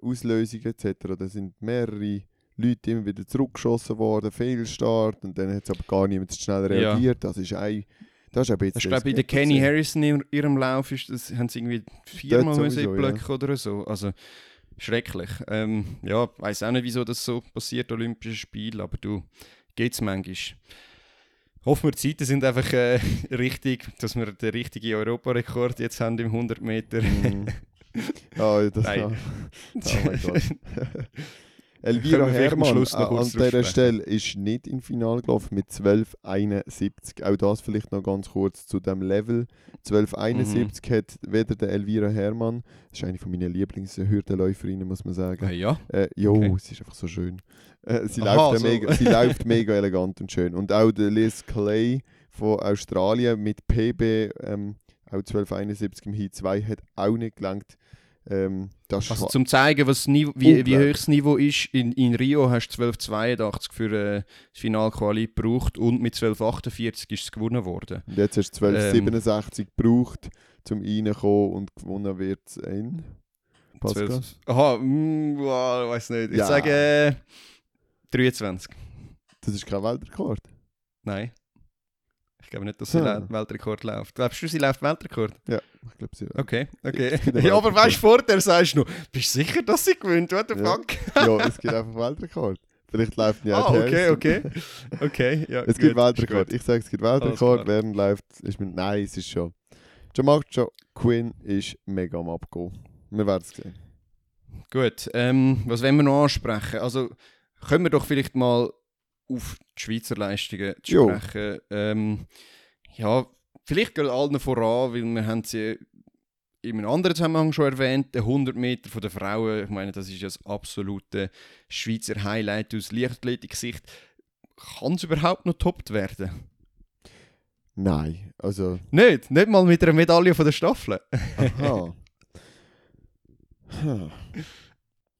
Auslösung etc. Da sind mehrere Leute immer wieder zurückgeschossen worden, Fehlstart und dann hat es aber gar niemand schnell Ja. reagiert. Das ist ein, das ist ein bisschen Ich glaube, bei der Kenny. Harrison in ihrem Lauf ist das, haben sie irgendwie viermal sowieso, blöcken oder so. Also schrecklich. Ähm, ja, weiß auch nicht, wieso das so passiert, Olympische Spiele, aber du, geht's manchmal. Hoffen wir, die Zeiten sind einfach äh, *laughs* richtig, dass wir den richtigen Europarekord jetzt haben im 100 Meter. Mhm. *laughs* Ah, das Nein. war. *laughs* Oh mein Gott. Elvira noch äh, an dieser? Stelle ist nicht im Finale gelaufen mit 12,71. Auch das vielleicht noch ganz kurz zu dem Level. 12,71 Mhm. hat weder der Elvira Herrmann, das ist eine von meinen Lieblingshürdenläuferinnen, muss man sagen. Äh, ja. Äh, jo, Okay. sie ist einfach so schön. Äh, sie, Aha, läuft so. mega, sie läuft mega elegant und schön. Und auch der Liz Clay von Australien mit PB, ähm, auch 1271 im Heat 2, hat auch nicht gelangt. Ähm, Also zum zeigen, was Niveau, wie, wie hoch das Niveau ist, in, in Rio hast du 1282 für äh, das Finalquali gebraucht und mit 1248 ist es gewonnen worden. und jetzt hast du Ähm. 1267 gebraucht, um reinzukommen und gewonnen wird es in. Pascal? 12, aha, mm, wow, weiß nicht. Ich Ja. sage äh, 23. Das ist kein Weltrekord. Nein. Ich glaube nicht, dass sie Hm. la- Weltrekord läuft. Glaubst du, sie läuft Weltrekord? Ich glaube, sie. Okay, okay. Gibt *laughs* einen ja, aber weißt du, vorher sagst du noch, bist du sicher, dass sie gewinnt? What the Ja. fuck? ja, es gibt einfach Weltrekord. Vielleicht läuft nicht *laughs* Ah, okay, okay. Okay, ja. Es gibt gut, ist Weltrekord. Ich sage, es gibt Weltrekord. Während läuft, ist mit. Nein, es ist schon. Jamacho Quinn ist mega am Abgehen. Wir werden es sehen. Gut, ähm, was wollen wir noch ansprechen? Also, können wir doch vielleicht mal auf die Schweizer Leistungen zu Jo. sprechen. Ähm, ja, vielleicht gerade allen voran, weil wir haben sie in einem anderen Zusammenhang schon erwähnt, der 100 Meter von der Frauen. Ich meine, das ist ja das absolute Schweizer Highlight aus Leichtathletik-Sicht. Kann es überhaupt noch toppt werden? Nein, also. Nicht, nicht mal mit einer Medaille von der Staffel. Aha. *laughs*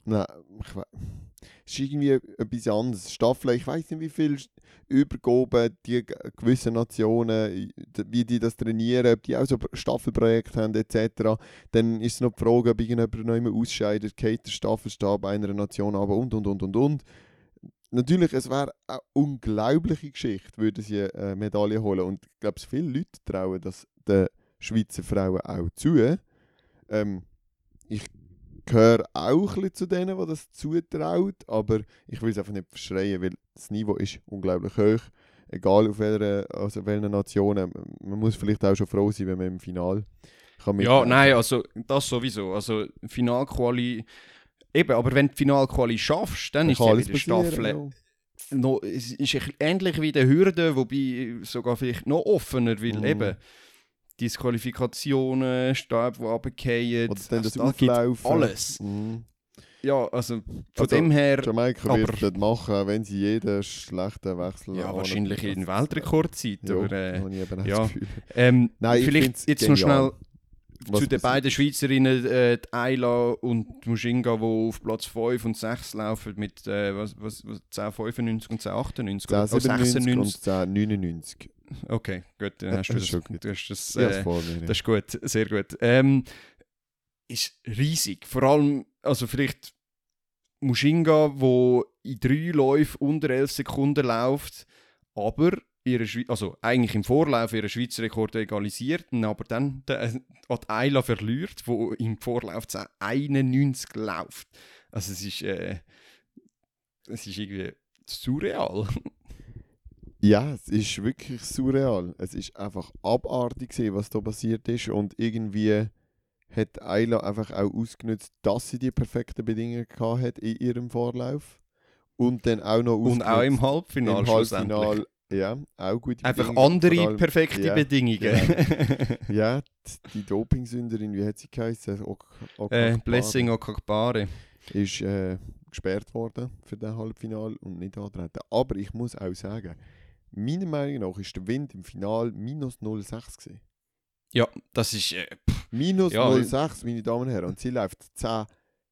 Nein, ich weiß. Es ist irgendwie etwas anderes. Staffeln, ich weiß nicht, wie viel Übergaben die gewissen Nationen, wie die das trainieren, ob die auch so Staffelprojekte haben, etc. Dann ist es noch die Frage, ob irgendjemand noch immer ausscheidet, geht der Staffelstab einer Nation aber und und und und und. Natürlich, es wäre eine unglaubliche Geschichte, würden sie eine Medaille holen. Und ich glaube, viele Leute trauen das den Schweizer Frauen auch zu. Ähm, ich gehöre auch ein bisschen zu denen, die das zutraut, aber ich will es einfach nicht verschreien, weil das Niveau ist unglaublich hoch. egal auf welcher, also welcher Nation. Ähm, Man muss vielleicht auch schon froh sein, wenn man im Final kann Ja, nein, also das sowieso. Also Finalquali. Eben, aber wenn du die Finalquali schaffst, dann Dann ist alles wieder Staffel. ja. Noch, es ist ähnlich wie der Hürde, wobei sogar vielleicht noch offener, weil Mhm. eben Disqualifikationen, Stab, die runterfallen, Oder dann das Auflaufen. alles. Mhm. Ja, also von Also, dem her, Jamaika Aber- wird das machen, wenn sie jeden schlechten Wechsel ja, wahrscheinlich in Weltrekordzeit, Ja, aber äh, ja. ähm, Nein, ich vielleicht jetzt noch genial. schnell Was zu den beiden Schweizerinnen, äh, die Ayla und die Mushinga, die auf Platz 5 und 6 laufen mit äh, was, was, was, 1095 und 1098 oder oh, 1097 und 96. 1099. Okay, gut, dann hast du das das, ist schon gut. du hast das, äh, das ist gut, sehr gut. Ähm, ist riesig, vor allem, also vielleicht Mushinga, wo in drei Läufen unter 11 Sekunden läuft, aber ihre Schwe also eigentlich im Vorlauf ihren Schweizer Rekord egalisiert, aber dann äh, an die Ayla verliert, wo im Vorlauf 91 läuft. Also es ist, äh, es ist irgendwie surreal. *laughs* Ja, es ist wirklich surreal. Es ist einfach abartig, was da passiert ist. Und irgendwie hat Ayla einfach auch ausgenutzt, dass sie die perfekten Bedingungen gehabt hat in ihrem Vorlauf. Und dann auch noch Und auch im Halbfinale, im. Halbfinale. Ja, auch gute Einfach Bedingungen, andere allem- perfekte ja, Bedingungen. *laughs* Ja, die, die Dopingsünderin, wie hat sie geheißen? Ok Ok äh, Blessing Okakbare. Ist äh, gesperrt worden für das Halbfinale und nicht antreten. Aber ich muss auch sagen, meiner Meinung nach ist der Wind im Finale minus 0,6 gewesen. Ja, das ist. Äh, Minus Ja, 0,6, meine Damen und Herren. Und sie läuft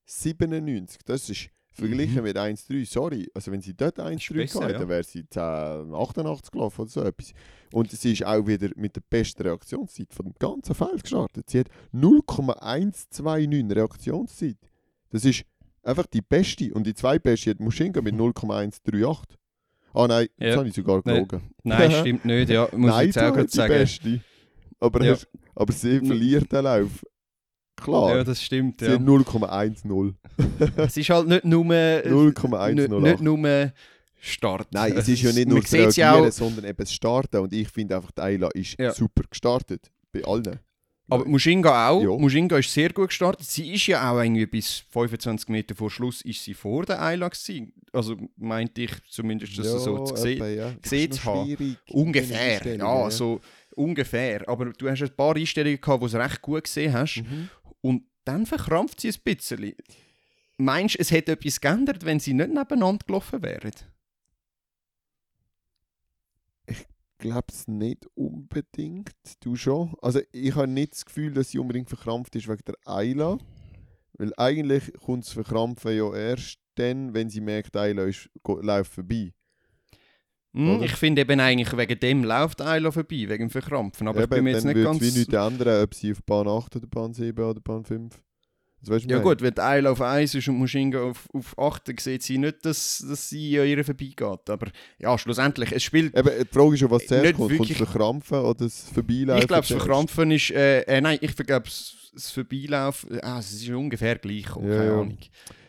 10,97. Das ist verglichen Mhm. mit 1,3. Sorry, also wenn sie dort Ist 1,3 besser, gehabt ja. dann wäre sie 10,88 gelaufen oder so etwas. Und sie ist auch wieder mit der besten Reaktionszeit von dem ganzen Feld gestartet. Sie hat 0,129 Reaktionszeit. Das ist einfach die beste. Und die zweitbeste hat Mushinga mit 0,138. Ah nein, Ja. jetzt habe ich sogar Nein. gelogen. nein, *laughs* stimmt nicht. Ja, muss ich jetzt auch sagen. beste. Aber, Ja. hast- aber sie verliert den Lauf. Klar. Ja, das stimmt. Sie Ja. hat *laughs* 0,10. Es ist halt nicht nur. äh, 0,108. nicht, nicht nur Start. Nein, es ist ja nicht nur das ja Reagieren, sondern eben das Starten. Und ich finde einfach, die Ayla ist Ja. super gestartet. Bei allen. Aber Mushinga auch. Ja. Mushinga ist sehr gut gestartet. Sie ist ja auch irgendwie bis 25 Meter vor Schluss ist sie vor der Ayla gewesen. Also meinte ich zumindest, dass sie so ja. Gesehen ist zu haben. Ungefähr, ja, so ungefähr. Aber du hast ein paar Einstellungen gehabt, wo du es recht gut gesehen hast. Mhm. Dann verkrampft sie ein bisschen. Meinst du, es hätte etwas geändert, wenn sie nicht nebeneinander gelaufen wären? Ich glaube es nicht unbedingt. Du schon? Also ich habe nicht das Gefühl, dass sie unbedingt verkrampft ist wegen der Ayla. Weil eigentlich kommt das Verkrampfen ja erst dann, wenn sie merkt, Ayla ist, läuft vorbei. Oder? ich finde eben eigentlich, wegen dem läuft Ayla vorbei, wegen dem Verkrampfen. Aber ich Eben, bin mir jetzt nicht ganz... wie nichts ändern, ob sie auf Bahn 8 oder Bahn 7 oder Bahn 5. Das weißt du, Ja ich gut, wenn Ayla auf 1 ist und Mushinga auf, auf 8, dann sieht sie nicht, dass, dass sie an ihr vorbeigeht. Aber ja, schlussendlich, es spielt... Eben, die Frage ist ja, was zuerst kommt. Kommt das wirklich- Verkrampfen oder das Vorbeilaufen? ich glaube, das? Verkrampfen ist... Äh, äh, nein, ich glaube, das Vorbeilaufen... Ah, es ist ungefähr gleich, Ja, keine ja. Ahnung.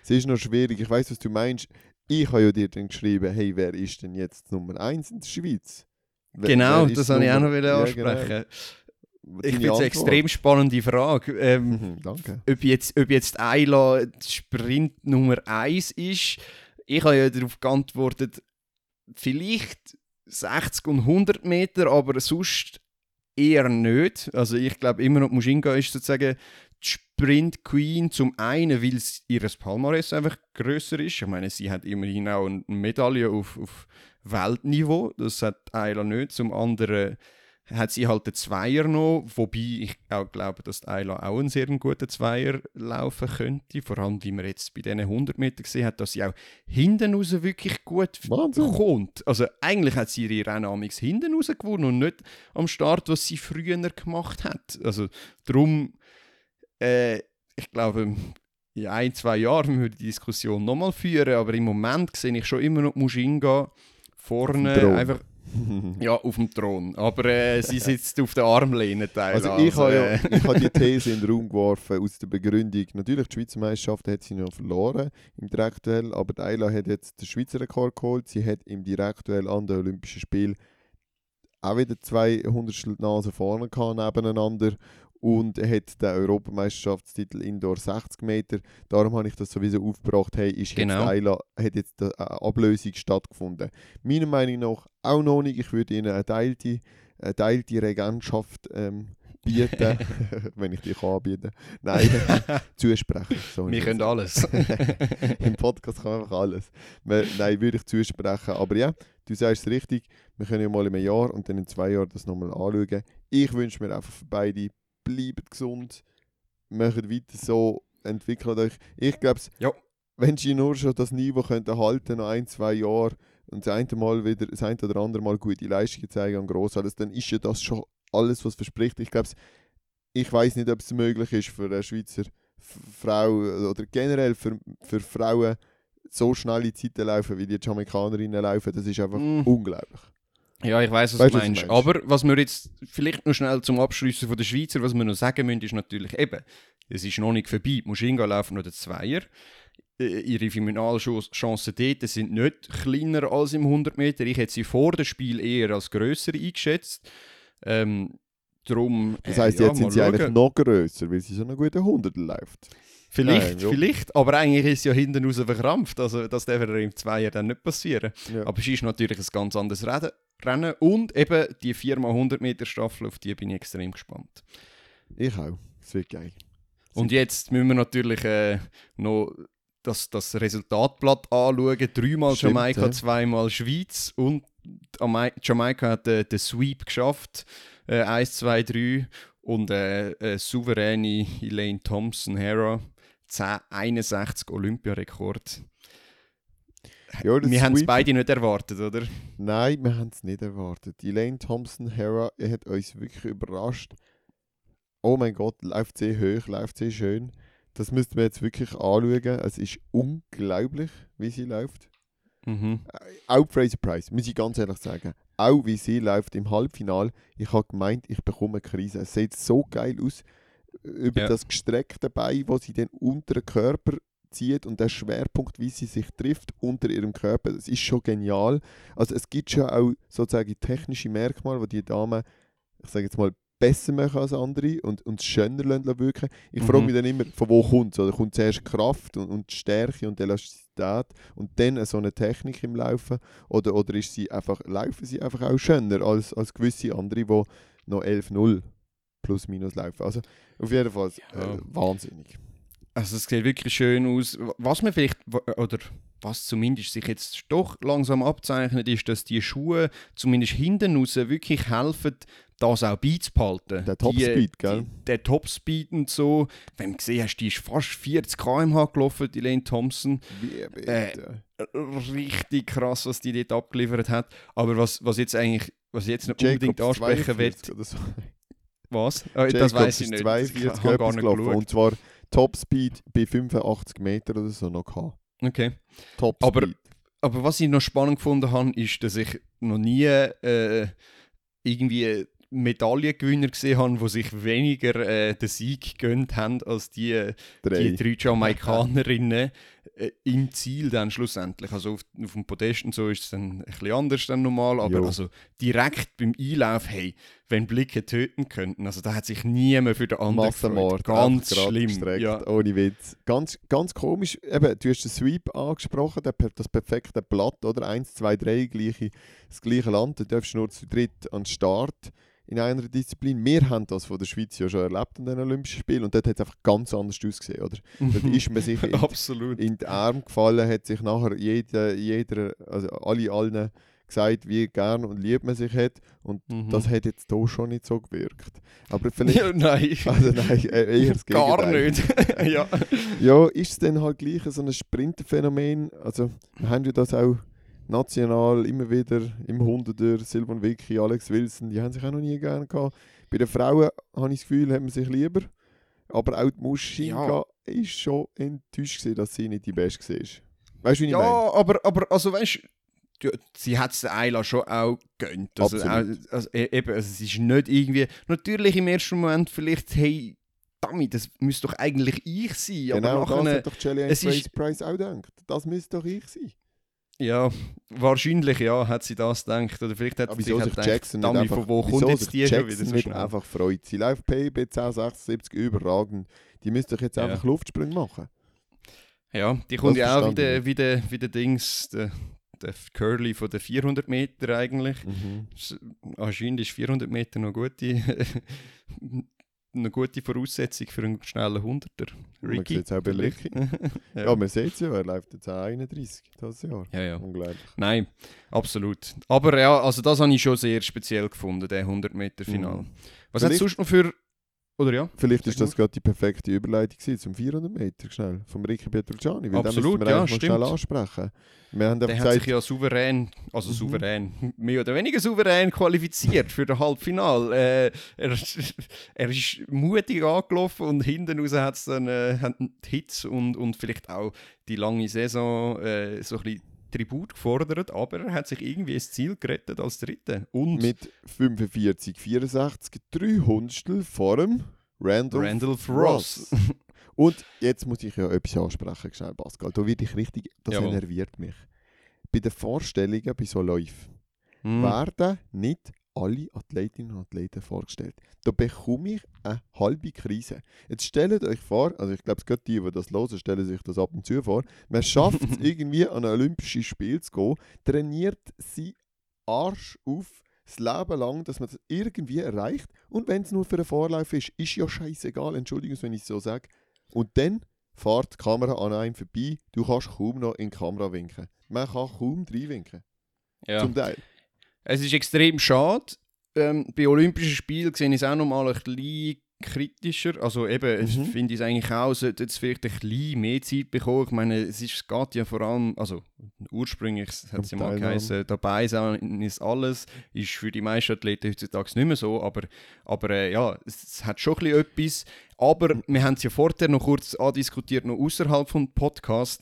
Es ist noch schwierig. Ich weiß, was du meinst. Ich habe ja dir dann geschrieben, hey, wer ist denn jetzt Nummer 1 in der Schweiz? Wer- Genau, wer das wollte ich auch noch Ja, genau. ansprechen. Deine Ich finde es eine extrem spannende Frage. Ähm, Mhm, danke. ob jetzt, ob jetzt Ayla Sprint Nummer 1 ist. Ich habe ja darauf geantwortet, vielleicht 60 und 100 Meter, aber sonst eher nicht. Also ich glaube immer noch, Mushinga ist sozusagen Sprint Queen zum einen, weil ihr Palmares einfach größer ist. Ich meine, sie hat immerhin auch eine Medaille auf, auf Weltniveau. Das hat Ayla nicht. Zum anderen hat sie halt den Zweier noch, wobei ich auch glaube, dass Ayla auch einen sehr guten Zweier laufen könnte. Vor allem, wie man jetzt bei diesen 100 Metern gesehen hat, dass sie auch hinten raus wirklich gut Wahnsinn. kommt. Also eigentlich hat sie ihre Rennen hinten raus gewonnen und nicht am Start, was sie früher gemacht hat. Also darum, äh, ich glaube, in ein, zwei Jahren müssen wir die Diskussion nochmal führen, aber im Moment sehe ich schon immer noch Mushinga vorne einfach *laughs* ja, auf dem Thron. Aber äh, sie sitzt auf der Armlehne teil. Also ich habe ja, äh, ich habe die These in den Raum geworfen aus der Begründung. Natürlich, die Schweizer Meisterschaft hat sie noch verloren im Direktduell, aber die Ayla hat jetzt den Schweizer Rekord geholt. Sie hat im Direktduell an den Olympischen Spielen auch wieder zwei Hundertstel Nase vorne gehabt, nebeneinander und er hat den Europameisterschaftstitel Indoor 60 Meter. Darum habe ich das sowieso aufgebracht. Hey, ist Genau. jetzt Eila, hat jetzt eine Ablösung stattgefunden? Meiner Meinung nach auch noch nicht. Ich würde ihnen eine teilte, eine teilte Regentschaft ähm, bieten, *laughs* *laughs* wenn ich die kann anbieten. Nein, *laughs* zusprechen. So Wir können es. alles. Im Podcast kann man einfach alles. Nein, würde ich zusprechen. Aber ja, du sagst es richtig. Wir können ja mal in einem Jahr und dann in zwei Jahren das nochmal anschauen. Ich wünsche mir einfach für beide, bleibt gesund, macht weiter so, entwickelt euch. Ich glaube, Ja. wenn sie nur schon das Niveau könnten halten, noch ein, zwei Jahre und das eine Mal wieder, das eine oder andere Mal gute Leistungen zeigen an Grossales, dann ist ja das schon alles, was verspricht. Ich glaube, ich weiß nicht, ob es möglich ist für eine Schweizer Frau oder generell für, für Frauen so schnelle Zeiten laufen, wie die Jamaikanerinnen laufen. Das ist einfach Mm. unglaublich. Ja, ich weiß, was Weißt du was meinst. Aber was wir jetzt vielleicht noch schnell zum Abschließen von der Schweizer, was wir noch sagen müssen, ist natürlich eben, es ist noch nicht vorbei. Moschinga laufen noch den Zweier. Äh, Ihre Finalchancen dort sind nicht kleiner als im 100 Meter. Ich hätte sie vor dem Spiel eher als grösser eingeschätzt. Ähm, drum, Das äh, heisst, ja, jetzt sind sie eigentlich noch grösser, weil sie so einen guten Hundertel läuft. Vielleicht, Nein, vielleicht, aber eigentlich ist es ja hinten raus verkrampft. Also, das darf ja im Zweier dann nicht passieren. Ja. Aber es ist natürlich ein ganz anderes Reden- Rennen. Und eben die 4x100 Meter Staffel, auf die bin ich extrem gespannt. Ich auch. Es wird geil. Und jetzt müssen wir natürlich äh, noch das, das Resultatblatt anschauen. Dreimal Stimmt, Jamaika, ja. zweimal Schweiz. Und Ama- Jamaika hat äh, den Sweep geschafft. Äh, 1, 2, 3. Und äh, äh, souveräne Elaine Thompson-Hera. 1061 Olympiarekord. Ja, Wir haben es beide nicht erwartet, oder? Nein, wir haben es nicht erwartet. Elaine Thompson Hera hat uns wirklich überrascht. Oh mein Gott, läuft sie hoch, läuft sie schön. Das müssten wir jetzt wirklich anschauen. Es ist unglaublich, wie sie läuft. Mhm. Äh, Auch Fraser Price, muss ich ganz ehrlich sagen. Auch wie sie läuft im Halbfinale. Ich habe gemeint, ich bekomme eine Krise. Es sieht so geil aus. Über Ja. das gestreckte Bein, wo sie den unteren Körper zieht und der Schwerpunkt, wie sie sich trifft unter ihrem Körper, das ist schon genial. Also es gibt schon auch sozusagen technische Merkmale, die die Damen, ich sage jetzt mal, besser machen als andere und, und schöner wirken. Ich frage Mhm. mich dann immer, von wo kommt es? Oder kommt zuerst Kraft und, und Stärke und Elastizität und dann so eine Technik im Laufen? Oder, oder ist sie einfach, laufen sie einfach auch schöner als, als gewisse andere, die noch 11-0 plus minus laufen? Also auf jeden Fall Ja. äh, wahnsinnig. Also es sieht wirklich schön aus. Was man vielleicht, oder was zumindest sich jetzt doch langsam abzeichnet, ist, dass die Schuhe zumindest hinten raus wirklich helfen, das auch beizubehalten. Der Topspeed, gell? Die, der Topspeed und so. Wenn du gesehen hast, die ist fast 40 km/h gelaufen, die Lane Thompson. Wie Äh? Richtig krass, was die dort abgeliefert hat. Aber was, was jetzt eigentlich, was ich jetzt nicht Jacobs unbedingt ansprechen will, 42 oder so. was? Äh, das weiß ich nicht. 42 ich habe gar nicht gelaufen. Und zwar Topspeed bei 85 Meter oder so noch gehabt. Okay. Topspeed. Aber- Aber was ich noch spannend gefunden habe, ist, dass ich noch nie äh, irgendwie Medaillengewinner gesehen habe, die sich weniger äh, den Sieg gegönnt haben als die, äh, Drei. die drei Jamaikanerinnen äh, im Ziel dann schlussendlich. Also auf, auf dem Podest und so ist es dann ein bisschen anders dann normal, aber Jo. also direkt beim Einlauf, hey, wenn Blicke töten könnten, also da hat sich niemand für den anderen Massenmord. Ganz schlimm. gestreckt, Ja. Ohne Witz. Ganz, ganz komisch. Eben, du hast den Sweep angesprochen, das perfekte Blatt, oder? Eins, zwei, drei, gleiche, das gleiche Land. Du darfst nur zu dritt an den Start in einer Disziplin. Wir haben das von der Schweiz ja schon erlebt in den Olympischen Spielen und dort hat es einfach ganz anders ausgesehen, oder? Dort *laughs* ist man sich in, Absolut. in die Arme gefallen, hat sich nachher jeder, jeder also alle allen gesagt, wie gern und lieb man sich hat. Und Mhm. das hat jetzt hier schon nicht so gewirkt. Aber *laughs* vielleicht. ja, nein. Also nein, äh, eher das *laughs* Gar Gegenteil. nicht. ja. Ja, ist es dann halt gleich so ein Sprinterphänomen? Also, wir haben ja das auch national immer wieder im Hunderter, Silvan Vicky, Alex Wilson, die haben sich auch noch nie gerne gehabt. Bei den Frauen habe ich das Gefühl, haben wir sich lieber. Aber auch die Muschinka ist schon enttäuscht gewesen, dass sie nicht die Beste war. Weißt du, wie ich meine? Ja, aber, aber also weißt du, sie hat es Ayla schon auch gönnt. Also, Absolut. also, e- eben, also es ist nicht irgendwie. Natürlich im ersten Moment vielleicht, hey, damit, das müsste doch eigentlich ich sein. Genau, aber das nachher, hat doch Jelly ist- Price auch gedacht. Das müsste doch ich sein. Ja, wahrscheinlich ja, hat sie das gedacht. Oder vielleicht hat Aber sie sich gedacht, Jackson Dummy, einfach, von wo kommt jetzt die schon Jackson wieder so nicht einfach freut? Sie läuft PB 1076 überragend. Die müsste doch jetzt Ja. einfach Luftsprünge machen. Ja, die kommt ja auch wieder, wieder, wieder Dings, der, der Curly von den 400 Meter eigentlich. S- Anscheinend ist 400 Meter noch gute, eine gute Voraussetzung für einen schnellen Hunderter. Man Ricky. sieht es auch bei ja. *laughs* Ja, man sieht es ja, er läuft jetzt auch 31 das Jahr. ja, ja. Unglaublich. Nein, absolut. Aber ja, also das habe ich schon sehr speziell gefunden, der 100 Meter Final. Mhm. Was hat es Vielleicht- sonst noch für... Oder ja? Vielleicht ist das gerade die perfekte Überleitung gewesen zum 400 Meter schnell, vom Ricky Petrucciani, weil den Absolut, müssen wir ja, noch schnell stimmt. ansprechen. Wir haben Der einfach hat sich gesagt, ja souverän, also Mhm. souverän, mehr oder weniger souverän qualifiziert für das Halbfinale. Äh, er, er ist mutig angelaufen und hinten raus hat es dann äh, Hits und, und vielleicht auch die lange Saison äh, so ein bisschen Tribut gefordert, aber er hat sich irgendwie ins Ziel gerettet als Dritter. Und mit 45, 64, 3 Hundertstel vor dem Randolph, Randolph Ross. *laughs* Und jetzt muss ich ja etwas ansprechen, schnell Pascal. Da wird ich richtig, das Jawohl. enerviert mich. Bei den Vorstellungen bei so Läufen Hm. werden nicht alle Athletinnen und Athleten vorgestellt. Da bekomme ich eine halbe Krise. Jetzt stellt euch vor, also ich glaube, es geht die, die das hören, stellen sich das ab und zu vor, man schafft es *laughs* irgendwie an ein Olympisches Spiel zu gehen, trainiert sie Arsch auf das Leben lang, dass man das irgendwie erreicht und wenn es nur für einen Vorlauf ist, ist ja scheißegal, Entschuldigung, wenn ich es so sage. Und dann fährt die Kamera an einem vorbei, du kannst kaum noch in die Kamera winken. Man kann kaum reinwinken, ja. zum Teil. Es ist extrem schade. Ähm, bei Olympischen Spielen sehe ich es auch noch mal ein bisschen kritischer. Also eben, ich Mhm. finde ich es eigentlich auch, sollte jetzt vielleicht ein bisschen mehr Zeit bekommen. Ich meine, es, ist, geht ja vor allem, also ursprünglich hat es ja mal geheißen, dabei sein ist alles. Ist für die meisten Athleten heutzutage nicht mehr so, aber, aber äh, ja, es, es hat schon ein bisschen etwas. Aber wir haben es ja vorher noch kurz andiskutiert, noch außerhalb vom Podcast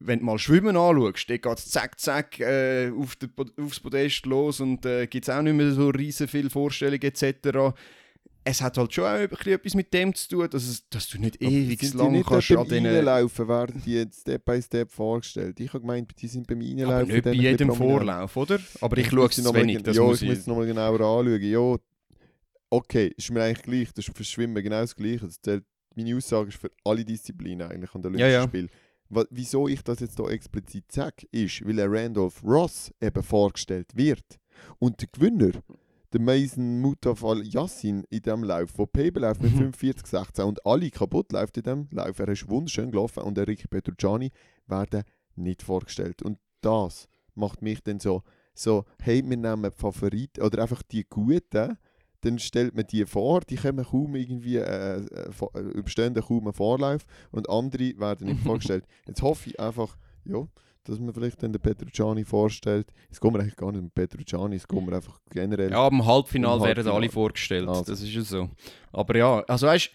wenn du mal Schwimmen anschaust, dann geht es zack, zack äh, auf den, aufs Podest los und äh, gibt es auch nicht mehr so riesen viele Vorstellungen etc. Es hat halt schon auch etwas mit dem zu tun, dass, es, dass du nicht Aber ewig sind die lang nicht kannst an diesen... Reinlaufen werden die jetzt Step by Step vorgestellt. Ich habe gemeint, die sind beim Reinlaufen. Aber nicht bei jedem. Vorlauf, oder? Aber ich Das schaue es noch zu wenig, das ja, muss ich ich... muss es nochmal genauer anschauen. Ja, okay, ist mir eigentlich gleich. Das ist für Schwimmen genau das Gleiche. Das zählt, meine Aussage ist für alle Disziplinen eigentlich an den Ja, Olympischen ja. Spielen. Wieso ich das jetzt hier explizit sage, ist, weil ein Randolph Ross eben vorgestellt wird. Und der Gewinner, der Mason Mutaf Al-Yassin in diesem Lauf, der PB läuft mit Mhm. 45,16 und alle kaputt läuft in diesem Lauf. Er ist wunderschön gelaufen und der Ricky Petrucciani werden nicht vorgestellt. Und das macht mich dann so, so hey, wir nehmen Favoriten oder einfach die Guten, dann stellt man die vor, die kommen kaum irgendwie, äh, äh, äh, überstehen kaum einen Vorlauf und andere werden nicht *laughs* vorgestellt. Jetzt hoffe ich einfach, ja, dass man vielleicht dann den Petrucciani vorstellt. Es mir eigentlich gar nicht um Petrucciani, es mir einfach generell. Ja, im Halbfinale Im werden Halbfinale. alle vorgestellt, Also. das ist ja so. Aber ja, also weißt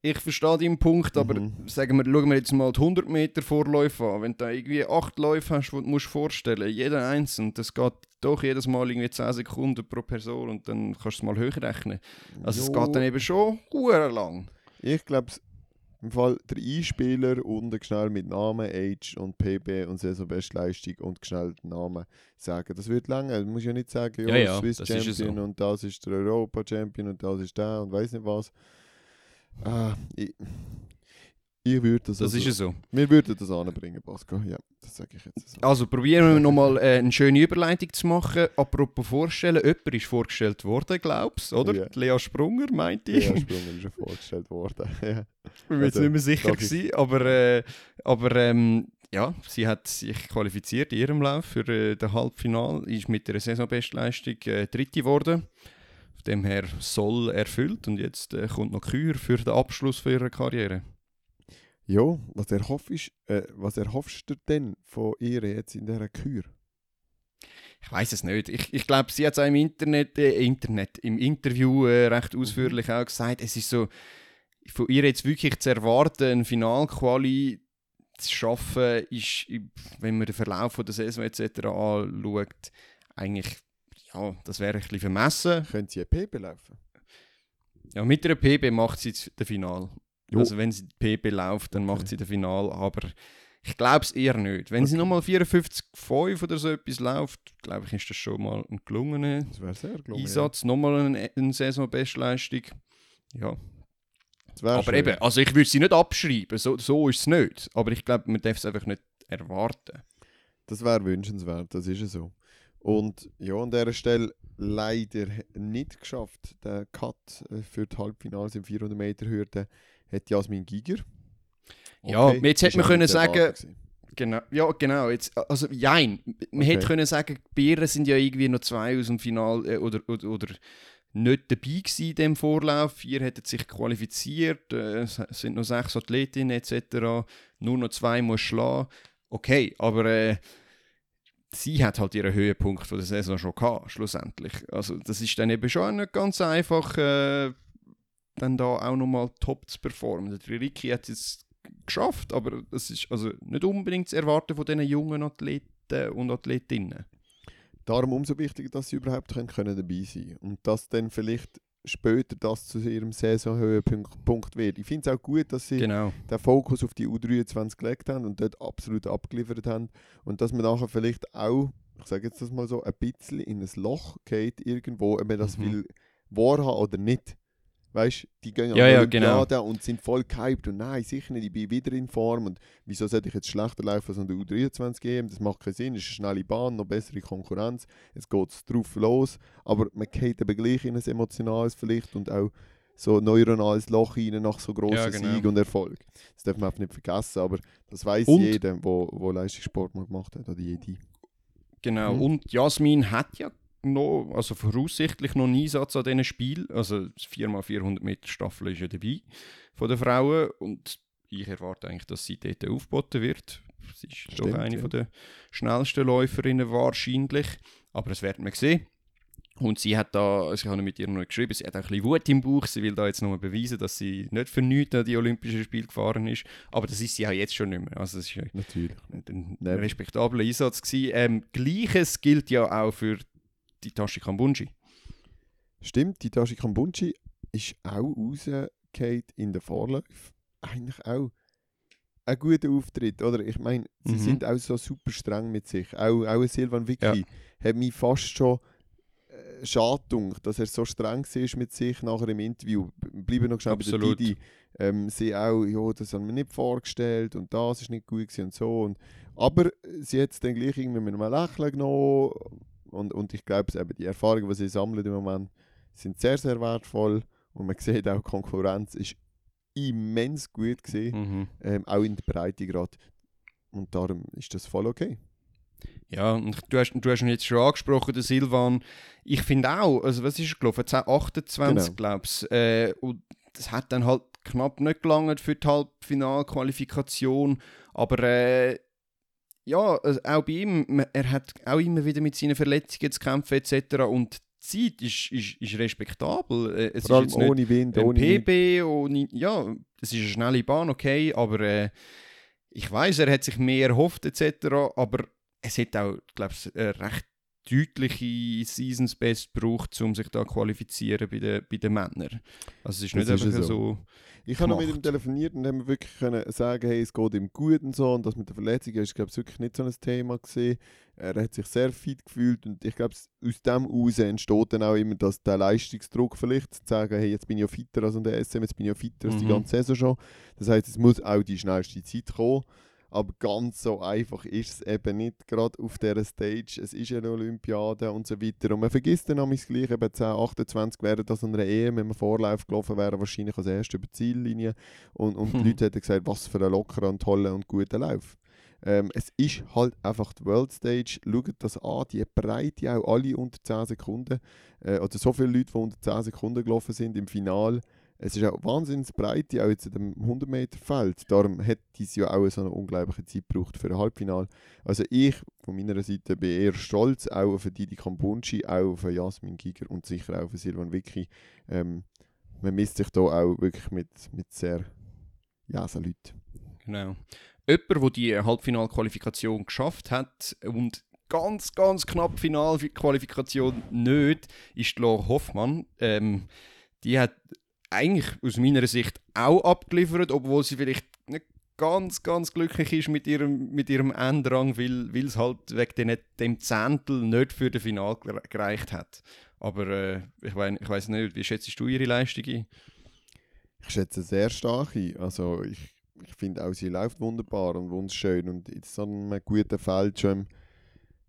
ich verstehe deinen Punkt, aber Mhm. sagen wir, schauen wir jetzt mal die 100 Meter Vorläufe an. Wenn du da irgendwie acht Läufe hast, die du musst vorstellen jeder einzeln, das geht doch jedes Mal irgendwie 10 Sekunden pro Person und dann kannst du es mal hochrechnen. Also es Jo, geht dann eben schon hure lang. Ich glaube, im Fall der Einspieler unten schnell mit Namen, Age und PB und Saisonbestleistung und schnell den Namen sagen. Das wird lange. Du musst ja nicht sagen, ja, Ja, ja, Swiss das ist ja Champion so. und das ist der Europa Champion und das ist der und weiß nicht was. Ah, ich, ich würde das, Das also, ist ja so. Wir würden das anbringen, Pascal. Ja, das sage ich jetzt so. Also probieren wir nochmal äh, eine schöne Überleitung zu machen. Apropos vorstellen, jemand ist vorgestellt worden, glaubst oder? Ja. Die Lea Sprunger, meinte ich. *laughs* Ja, Sprung ist schon vorgestellt worden. ja. Ich bin mir jetzt Also, nicht mehr sicher, gewesen, aber, äh, aber ähm, ja, sie hat sich qualifiziert in ihrem Lauf für äh, das Halbfinale, ist mit der Saisonbestleistung äh, Dritte geworden. Dem her soll erfüllt und jetzt äh, kommt noch Kür für den Abschluss von ihrer Karriere. Ja, was erhoffst, äh, was erhoffst du denn von ihr jetzt in dieser Kür? Ich weiß es nicht. Ich, ich glaube, sie hat es auch im Internet, äh, Internet, im Interview äh, recht ausführlich auch gesagt. Es ist so, von ihr jetzt wirklich zu erwarten, ein Finalquali zu schaffen, ist, wenn man den Verlauf der Saison etc. anschaut, eigentlich, ja, das wäre ein bisschen vermessen. Können sie ein PB laufen? Ja, mit einer PB macht sie das Finale. Jo. Also wenn sie die PB läuft, dann Okay. macht sie das Finale, aber Ich glaube es eher nicht. Wenn okay. sie nochmal 54,5 oder so etwas läuft, glaube ich, ist das schon mal ein gelungener gelungen, Einsatz. Ja. Nochmal eine, eine Saisonbestleistung. Ja. Aber schön. eben, also ich würde sie nicht abschreiben, so, so ist es nicht. Aber ich glaube, man darf es einfach nicht erwarten. Das wäre wünschenswert, das ist so. Und ja, an dieser Stelle leider nicht geschafft. Der Cut äh, für die Halbfinals im 400 Meter Hürde hat Jasmin Giger. Okay, ja, jetzt hätte man können sagen, genau, ja genau, jetzt, also jein, man okay. hätte können sagen, die Bieren sind ja irgendwie noch zwei aus dem Final äh, oder, oder, oder nicht dabei gewesen in dem Vorlauf. Vier hätten sich qualifiziert, äh, es sind noch sechs Athletinnen etc. Nur noch zwei muss schlagen. Okay, aber äh, sie hat halt ihren Höhepunkt von der Saison schon gehabt, schlussendlich. Also das ist dann eben schon nicht ganz einfach, äh, dann da auch nochmal top zu performen. Der Ricky hat es geschafft, aber das ist also nicht unbedingt zu erwarten von diesen jungen Athleten und Athletinnen. Darum umso wichtiger, dass sie überhaupt können, können dabei sein können. Und dass dann vielleicht später das zu ihrem Saisonhöhepunkt wird. Ich finde es auch gut, dass sie genau. den Fokus auf die U23 gelegt haben und dort absolut abgeliefert haben. Und dass man nachher vielleicht auch, ich sage jetzt das mal so, ein bisschen in ein Loch geht irgendwo, ob man das mhm. will wahrhaben oder nicht. Weißt du, die gehen ja, ja, genau. und sind voll gehypt und nein, sicher nicht, ich bin wieder in Form und wieso sollte ich jetzt schlechter laufen als an der U23 geben? Das macht keinen Sinn, es ist eine schnelle Bahn, noch bessere Konkurrenz, jetzt geht es drauf los, aber man geht eben gleich in ein emotionales vielleicht und auch so neuronales Loch rein nach so grossen ja, genau. Sieg und Erfolg. Das darf man auch nicht vergessen, aber das weiß jeder, der Leistungssport mal gemacht hat oder jede. Genau, mhm. und Jasmin hat ja noch, also voraussichtlich noch einen Einsatz an diesem Spiel. Also 4x400 Meter Staffel ist ja dabei von den Frauen und ich erwarte eigentlich, dass sie dort aufgeboten wird. Sie ist Stimmt, doch eine ja. der schnellsten Läuferinnen wahrscheinlich, aber das werden wir sehen. Und sie hat da, also ich habe mit ihr noch geschrieben, sie hat auch ein bisschen Wut im Bauch, sie will da jetzt nur beweisen, dass sie nicht für nichts an die Olympischen Spiele gefahren ist. Aber das ist sie ja jetzt schon nicht mehr. Also das ist Natürlich. ein, ein respektabler Einsatz gewesen. Ähm, Gleiches gilt ja auch für die Tashi Kambunji. Stimmt, die Tashi Kambunji ist auch rausgefallen in den Vorläufen. Eigentlich auch ein guter Auftritt, oder? Ich meine, sie mhm. sind auch so super streng mit sich. Auch, auch Silvan Vicky ja. hat mich fast schon äh, schade gedacht, dass er so streng war mit sich nachher im Interview. Bleiben noch schnell Absolut. bei der Didi. Ähm, sie auch, ja, das haben wir nicht vorgestellt und das ist nicht gut und so. Und, aber sie hat es dann gleich irgendwie mit einem Lächeln genommen und, und ich glaube, die Erfahrungen, die sie sammeln im Moment, sind sehr, sehr wertvoll. Und man sieht auch, die Konkurrenz ist immens gut gesehen, mhm. ähm, auch in der Breite gerade. Und darum ist das voll okay. Ja, und du hast, du hast ihn jetzt schon angesprochen, der Silvan. Ich finde auch, also was ist gelaufen? 28, genau. glaube ich. Äh, und das hat dann halt knapp nicht gelangt für die Halbfinalqualifikation. Aber äh, ja, also auch bei ihm, er hat auch immer wieder mit seinen Verletzungen zu kämpfen etc. Und die Zeit ist, ist, ist respektabel. Äh, es Vor allem ist jetzt ohne Wind, ohne PB, ohne, ja, es ist eine schnelle Bahn, okay, aber äh, ich weiß, er hat sich mehr erhofft etc. Aber es hat auch, glaube ich, recht deutliche Seasons Best gebraucht, um sich da qualifizieren bei den, bei den Männern. Also es ist das nicht ist einfach so. so ich habe noch mit ihm telefoniert und haben wirklich können sagen, hey, es geht ihm gut und so. Und das mit der Verletzung ist, glaube ich, wirklich nicht so ein Thema gesehen. Er hat sich sehr fit gefühlt und ich glaube, aus dem heraus entsteht dann auch immer dass der Leistungsdruck vielleicht, zu sagen, hey, jetzt bin ich ja fitter als der SM, jetzt bin ich ja fitter als mhm. die ganze Saison schon. Das heißt, es muss auch die schnellste Zeit kommen. Aber ganz so einfach ist es eben nicht, gerade auf dieser Stage. Es ist eine Olympiade und so weiter. Und man vergisst dann nämlich gleich, eben 10, 28 wären das an einer EM, wenn man Vorlauf gelaufen wäre, wahrscheinlich als erster über die Ziellinie. Und, und die Leute hätten gesagt, was für ein lockerer und toller und guter Lauf. Ähm, es ist halt einfach die World Stage. Schaut das an, die Breite auch alle unter 10 Sekunden. Äh, oder so viele Leute, die unter 10 Sekunden gelaufen sind im Finale es ist auch wahnsinnig breit, auch jetzt in dem 100 Meter Feld. Darum hat dies ja auch so eine unglaubliche Zeit gebraucht für ein Halbfinale. Also ich von meiner Seite bin eher stolz auch auf Didi Kambunchi, auch auf Jasmin Giger und sicher auch auf Silvan Vicky. Ähm, man misst sich da auch wirklich mit, mit sehr ja, so Leuten. Genau. Jemand, der die Halbfinalqualifikation geschafft hat und ganz, ganz knapp Finalqualifikation nicht, ist Laura Hoffmann. Ähm, die hat eigentlich aus meiner Sicht auch abgeliefert, obwohl sie vielleicht nicht ganz, ganz glücklich ist mit ihrem, mit ihrem Endrang, weil es halt wegen dem, Zehntel nicht für das Final gereicht hat. Aber äh, ich, mein, ich weiß nicht, wie schätzt du ihre Leistung ein? Ich schätze sehr stark ein. Also ich, ich finde auch, sie läuft wunderbar und wunderschön und in so einem guten Feld schon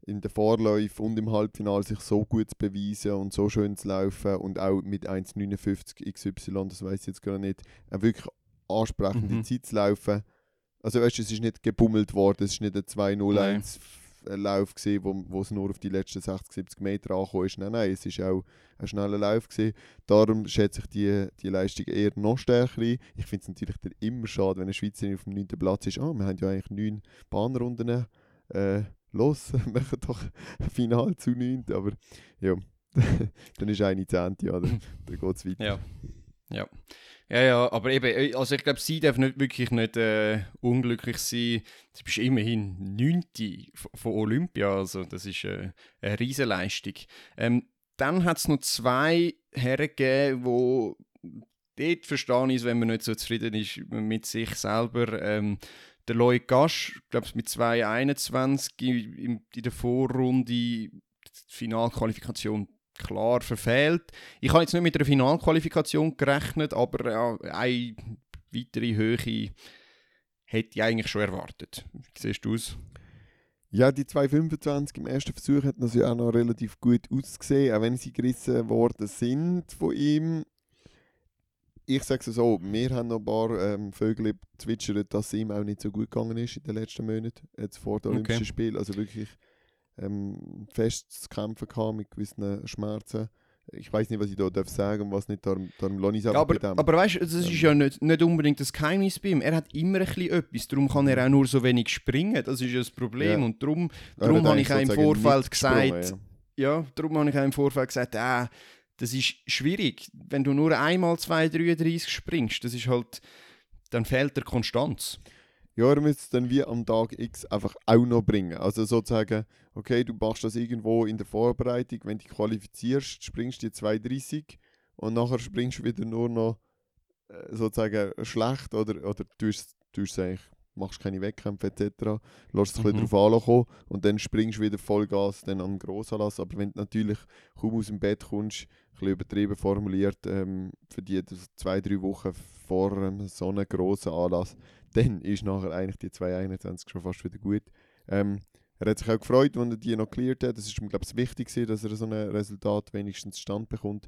in den Vorläufen und im Halbfinale sich so gut zu beweisen und so schön zu laufen und auch mit 1,59 XY, das weiß ich jetzt gar nicht, eine wirklich ansprechende mhm. Zeit zu laufen. Also weißt du, es ist nicht gebummelt worden, es ist nicht ein 2-0-1 Lauf gewesen, wo, wo es nur auf die letzten 60, 70 Meter angekommen ist. Nein, nein, es ist auch ein schneller Lauf gewesen. Darum schätze ich die, die Leistung eher noch stärker ein. Ich finde es natürlich immer schade, wenn ein Schweizer auf dem 9. Platz ist. Ah, wir haben ja eigentlich 9 Bahnrunden. Äh, los, *laughs* machen doch Final zu 9. Aber ja, *laughs* dann ist eine Zehnte, ja, dann, geht es weiter. Ja. ja. Ja, ja, aber eben, äh, also ich glaube, sie darf nicht wirklich nicht äh, unglücklich sein. Sie bist immerhin Neunte von Olympia, also das ist äh, eine Riesenleistung. Ähm, dann hat es noch zwei Herren gegeben, wo dort verstehe ich wenn man nicht so zufrieden ist mit sich selber. Ähm, der Lloyd Gasch, glaube mit 2,21 in, in der Vorrunde, die Finalqualifikation klar verfehlt. Ich habe jetzt nicht mit einer Finalqualifikation gerechnet, aber eine weitere Höhe hätte ich eigentlich schon erwartet. Wie siehst du es? Ja, die 2,25 im ersten Versuch hat natürlich auch noch relativ gut ausgesehen, auch wenn sie gerissen worden sind von ihm. Ich sage es so, wir haben noch ein paar ähm, Vögel zwitschert, dass es ihm auch nicht so gut gegangen ist in den letzten Monaten, jetzt vor den Olympischen okay. Spielen. Also wirklich ähm, fest zu kämpfen gehabt mit gewissen Schmerzen. Ich weiß nicht, was ich da darf sagen und was nicht, darum, darum lohne ich ja, aber, aber weißt du, das ist ja nicht, nicht unbedingt das Geheimnis bei ihm. Er hat immer ein bisschen etwas, darum kann er auch nur so wenig springen. Das ist ja das Problem. Ja. Und darum, darum habe ich auch im Vorfeld gesagt, ja. ja, darum habe ich auch im Vorfeld gesagt, äh, das ist schwierig. Wenn du nur einmal 2,33 springst, das ist halt, dann fehlt der Konstanz. Ja, er müsste es dann wie am Tag X einfach auch noch bringen. Also sozusagen, okay, du machst das irgendwo in der Vorbereitung, wenn du dich qualifizierst, springst du die 2,30 und nachher springst du wieder nur noch äh, sozusagen schlecht oder, oder tust, es eigentlich, machst keine Wettkämpfe etc., lässt es mhm. ein bisschen drauf ankommen und dann springst du wieder Vollgas dann am Grossanlass. Aber wenn du natürlich kaum aus dem Bett kommst, ein bisschen übertrieben formuliert, ähm, für die zwei, drei Wochen vor ähm, so einem grossen Anlass, *laughs* dann ist nachher eigentlich die 221 schon fast wieder gut. Ähm, er hat sich auch gefreut, als er die noch cleared hat. Das ist ihm, glaube ich, wichtig, dass er so ein Resultat wenigstens stand bekommt.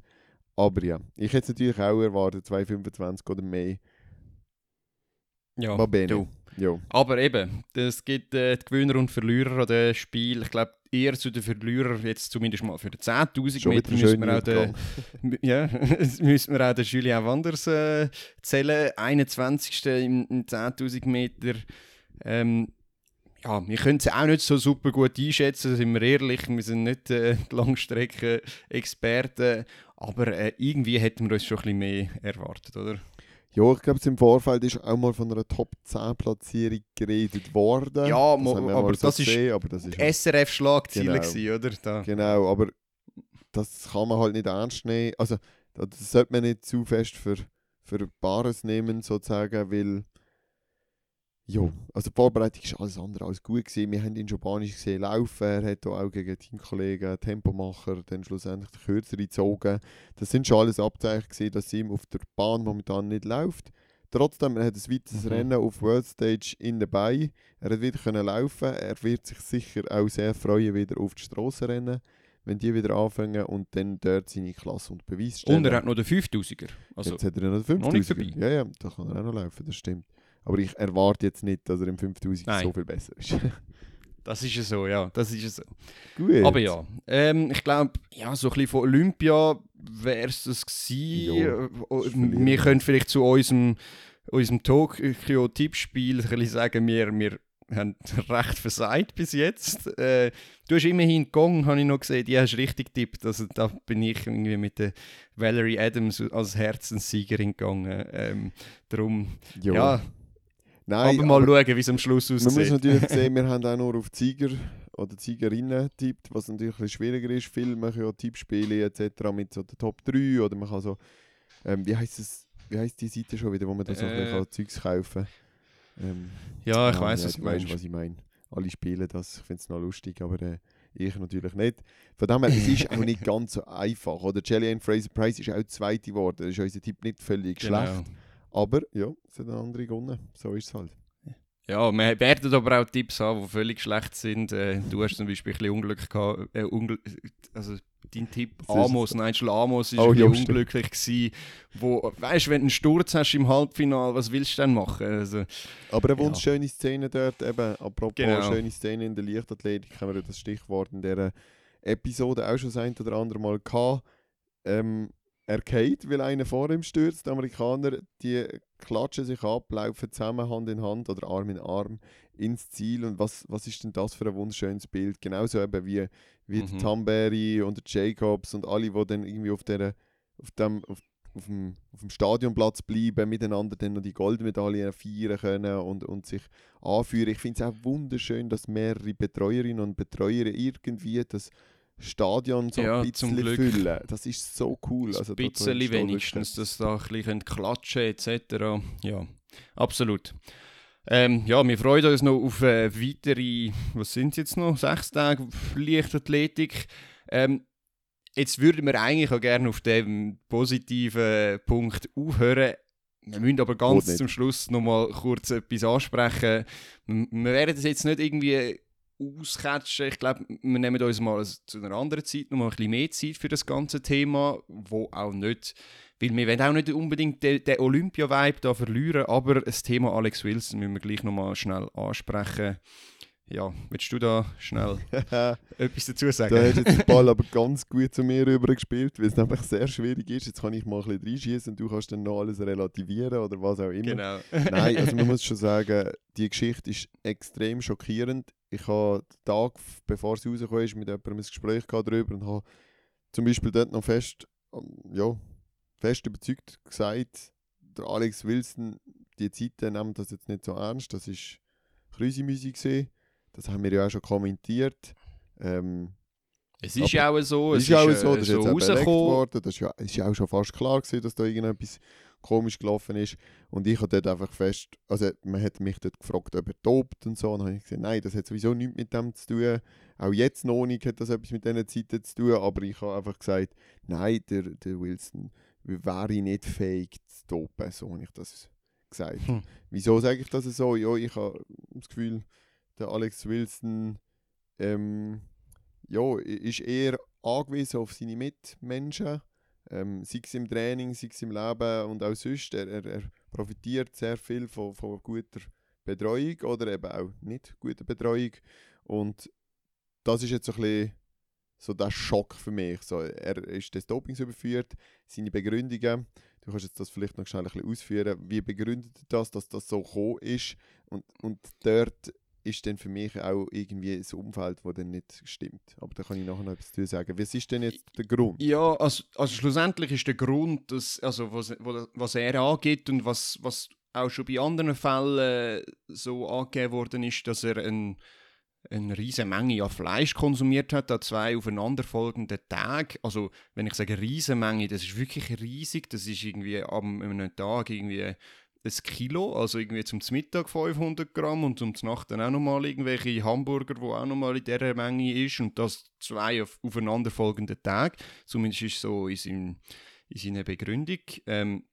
Aber ja, ich hätte es natürlich auch erwartet, 225 oder mehr. Ja, du. Ja. Aber eben, es gibt äh, die Gewinner und Verlierer an dem Spiel. Ich glaube, eher zu den Verlierern, jetzt zumindest mal für die 10.000 Meter, müssen wir, auch den, *laughs* ja, *laughs* müssen wir auch den Julien Wanders äh, zählen. 21. in, in 10.000 Meter. Ähm, ja, wir können es auch nicht so super gut einschätzen, sind wir ehrlich. Wir sind nicht äh, *laughs* Langstrecken-Experten. Aber äh, irgendwie hätten wir uns schon ein bisschen mehr erwartet, oder? Ja, ich glaube, im Vorfeld ist auch mal von einer Top 10 Platzierung geredet worden. Ja, das aber, so das gesehen, aber, das ist SRF-Schlagziele, genau. oder? Da. Genau, aber das kann man halt nicht ernst nehmen. Also, das sollte man nicht zu fest für, für Bares nehmen, sozusagen, weil ja, also die Vorbereitung war alles andere als gut. Gewesen. Wir haben ihn schon banisch gesehen laufen. Er hat auch gegen Teamkollegen, Tempomacher, dann schlussendlich die Kürzere gezogen. Das sind schon alles Abzeichen, gewesen, dass ihm auf der Bahn momentan nicht läuft. Trotzdem, er hat ein weiteres mhm. Rennen auf World Stage in dabei. Er hat wieder können laufen. Er wird sich sicher auch sehr freuen, wieder auf die Strassenrennen, wenn die wieder anfangen und dann dort seine Klasse und Beweis stellen. Und er hat noch den 5000er. Also Jetzt hat er noch den 5000er. Ja, ja, da kann er auch noch laufen, das stimmt. Aber ich erwarte jetzt nicht, dass er im 5000 Nein. so viel besser ist. *laughs* das ist ja so, ja. Das ist ja so. Gut. Aber ja, ähm, ich glaube, ja, so ein bisschen von Olympia wäre es das gewesen. Jo, wir können vielleicht zu unserem, unserem bisschen sagen, wir, wir haben *laughs* recht versagt bis jetzt. Äh, du hast immerhin Gong, habe ich noch gesehen, die hast richtig tippt. Also da bin ich irgendwie mit der Valerie Adams als Herzenssiegerin gegangen. Ähm, darum, jo. ja Nein, aber mal aber schauen, wie es am Schluss aussieht. Man muss natürlich *laughs* sehen, wir haben auch nur auf Tiger oder Tigerinnen tippt, was natürlich ein bisschen schwieriger ist. Viele machen ja Tippspiele etc. mit so der Top 3 oder man kann so, ähm, wie heißt es, wie heißt die Seite schon wieder, wo man da so äh, ein Zeugs kaufen Ähm, Ja, ich ja, weiß ja, was du meinst. was ich meine. Alle spielen das, ich finde es noch lustig, aber äh, ich natürlich nicht. Von dem her, es ist auch nicht *laughs* ganz so einfach. Oder Jillian Fraser Price ist auch Zweite geworden. Das ist unser Tipp nicht völlig Genau. schlecht. Aber ja, es hat eine andere gewonnen. So ist es halt. Ja, wir werden aber auch Tipps haben, die völlig schlecht sind. Äh, du hast zum Beispiel ein bisschen Unglück gehabt. Äh, Ungl also dein Tipp Amos, Nigel Amos, ist Oh, ein ja, bisschen unglücklich gewesen. Wo, weißt du, wenn du einen Sturz hast im Halbfinale, was willst du denn machen? Also, Aber eine Ja. wunderschöne Szene dort, eben, apropos Genau. schöne Szene in der Leichtathletik, haben wir das Stichwort in dieser Episode auch schon das ein oder andere Mal gehabt. Ähm, er geht, weil einer vor ihm stürzt. Die Amerikaner, die klatschen sich ab, laufen zusammen Hand in Hand oder Arm in Arm ins Ziel. Und was, was ist denn das für ein wunderschönes Bild? Genauso eben wie, wie Mhm. Tamberi und Jacobs und alle, die dann irgendwie auf, der, auf, dem, auf, auf, dem, auf dem Stadionplatz bleiben, miteinander dann noch die Goldmedaillen feiern können und, und sich anführen. Ich finde es auch wunderschön, dass mehrere Betreuerinnen und Betreuer irgendwie das Stadion so Ja, ein bisschen füllen. Das ist so cool. Also, ein da- da bisschen stolz wenigstens, dass da ein bisschen klatschen etc. Ja, absolut. Ähm, ja, wir freuen uns noch auf äh, weitere, was sind es jetzt noch, sechs Tage Leichtathletik. Ähm, jetzt würden wir eigentlich auch gerne auf dem positiven Punkt aufhören. Wir müssen aber ganz zum Schluss noch mal kurz etwas ansprechen. Wir werden das jetzt nicht irgendwie auscatchen. Ich glaube, wir nehmen uns mal zu einer anderen Zeit noch mal ein bisschen mehr Zeit für das ganze Thema, wo auch nicht, weil wir wollen auch nicht unbedingt den, den Olympia-Vibe da verlieren, aber das Thema Alex Wilson müssen wir gleich noch mal schnell ansprechen. Ja, willst du da schnell *laughs* etwas dazu sagen? Da hast jetzt den Ball *laughs* aber ganz gut zu mir rüber gespielt, weil es nämlich sehr schwierig ist. Jetzt kann ich mal ein bisschen reinschießen und du kannst dann noch alles relativieren oder was auch immer. genau. *laughs* Nein, also man muss schon sagen, die Geschichte ist extrem schockierend. Ich habe den Tag, bevor sie rausgekommen ist, mit jemandem ein Gespräch darüber und habe zum Beispiel dort noch fest, ähm, ja, fest überzeugt gesagt, der Alex Wilson, die Zeiten nehmen das jetzt nicht so ernst, das ist Krüsimüsi gesehen. Das haben wir ja auch schon kommentiert. Ähm, Es ist ja auch so, es ist auch äh, so, das ist so jetzt auch worden. Das ist ja, ist ja auch schon fast klar gewesen, dass da irgendetwas komisch gelaufen ist. Und ich habe dort einfach fest, also man hat mich dort gefragt, ob er tobt und so. Und dann habe ich gesagt, nein, das hat sowieso nichts mit dem zu tun. Auch jetzt noch nicht hat das etwas mit diesen Zeiten zu tun. Aber ich habe einfach gesagt, nein, der, der Wilson wäre nicht fähig zu toben. So habe ich das gesagt. Hm. Wieso sage ich das so? Ja, ich habe das Gefühl, der Alex Wilson ähm, ja, ist eher angewiesen auf seine Mitmenschen, ähm, sei es im Training, sei es im Leben und auch sonst. Er, er, er profitiert sehr viel von, von guter Betreuung oder eben auch nicht guter Betreuung. Und das ist jetzt so ein bisschen so der Schock für mich. So, er ist des Dopings überführt, seine Begründungen. Du kannst jetzt das vielleicht noch schnell ein bisschen ausführen. Wie begründet das, dass das so gekommen ist? Und, und dort ist dann für mich auch irgendwie ein Umfeld, das dann nicht stimmt. Aber da kann ich nachher noch etwas dazu sagen. Was ist denn jetzt der Grund? Ja, also, also schlussendlich ist der Grund, dass, also was, was er angeht und was, was auch schon bei anderen Fällen äh, so angegeben worden ist, dass er ein, eine riesige Menge an Fleisch konsumiert hat an zwei aufeinanderfolgenden Tagen. Also wenn ich sage riesige Menge, das ist wirklich riesig. Das ist irgendwie am einem Tag irgendwie ein Kilo, also irgendwie zum Mittag 500 Gramm und zum Nacht dann auch nochmal irgendwelche Hamburger, wo auch nochmal in dieser Menge ist und das zwei auf, aufeinanderfolgenden Tage. Zumindest ist so in, seinem, in seiner Begründung. Ähm,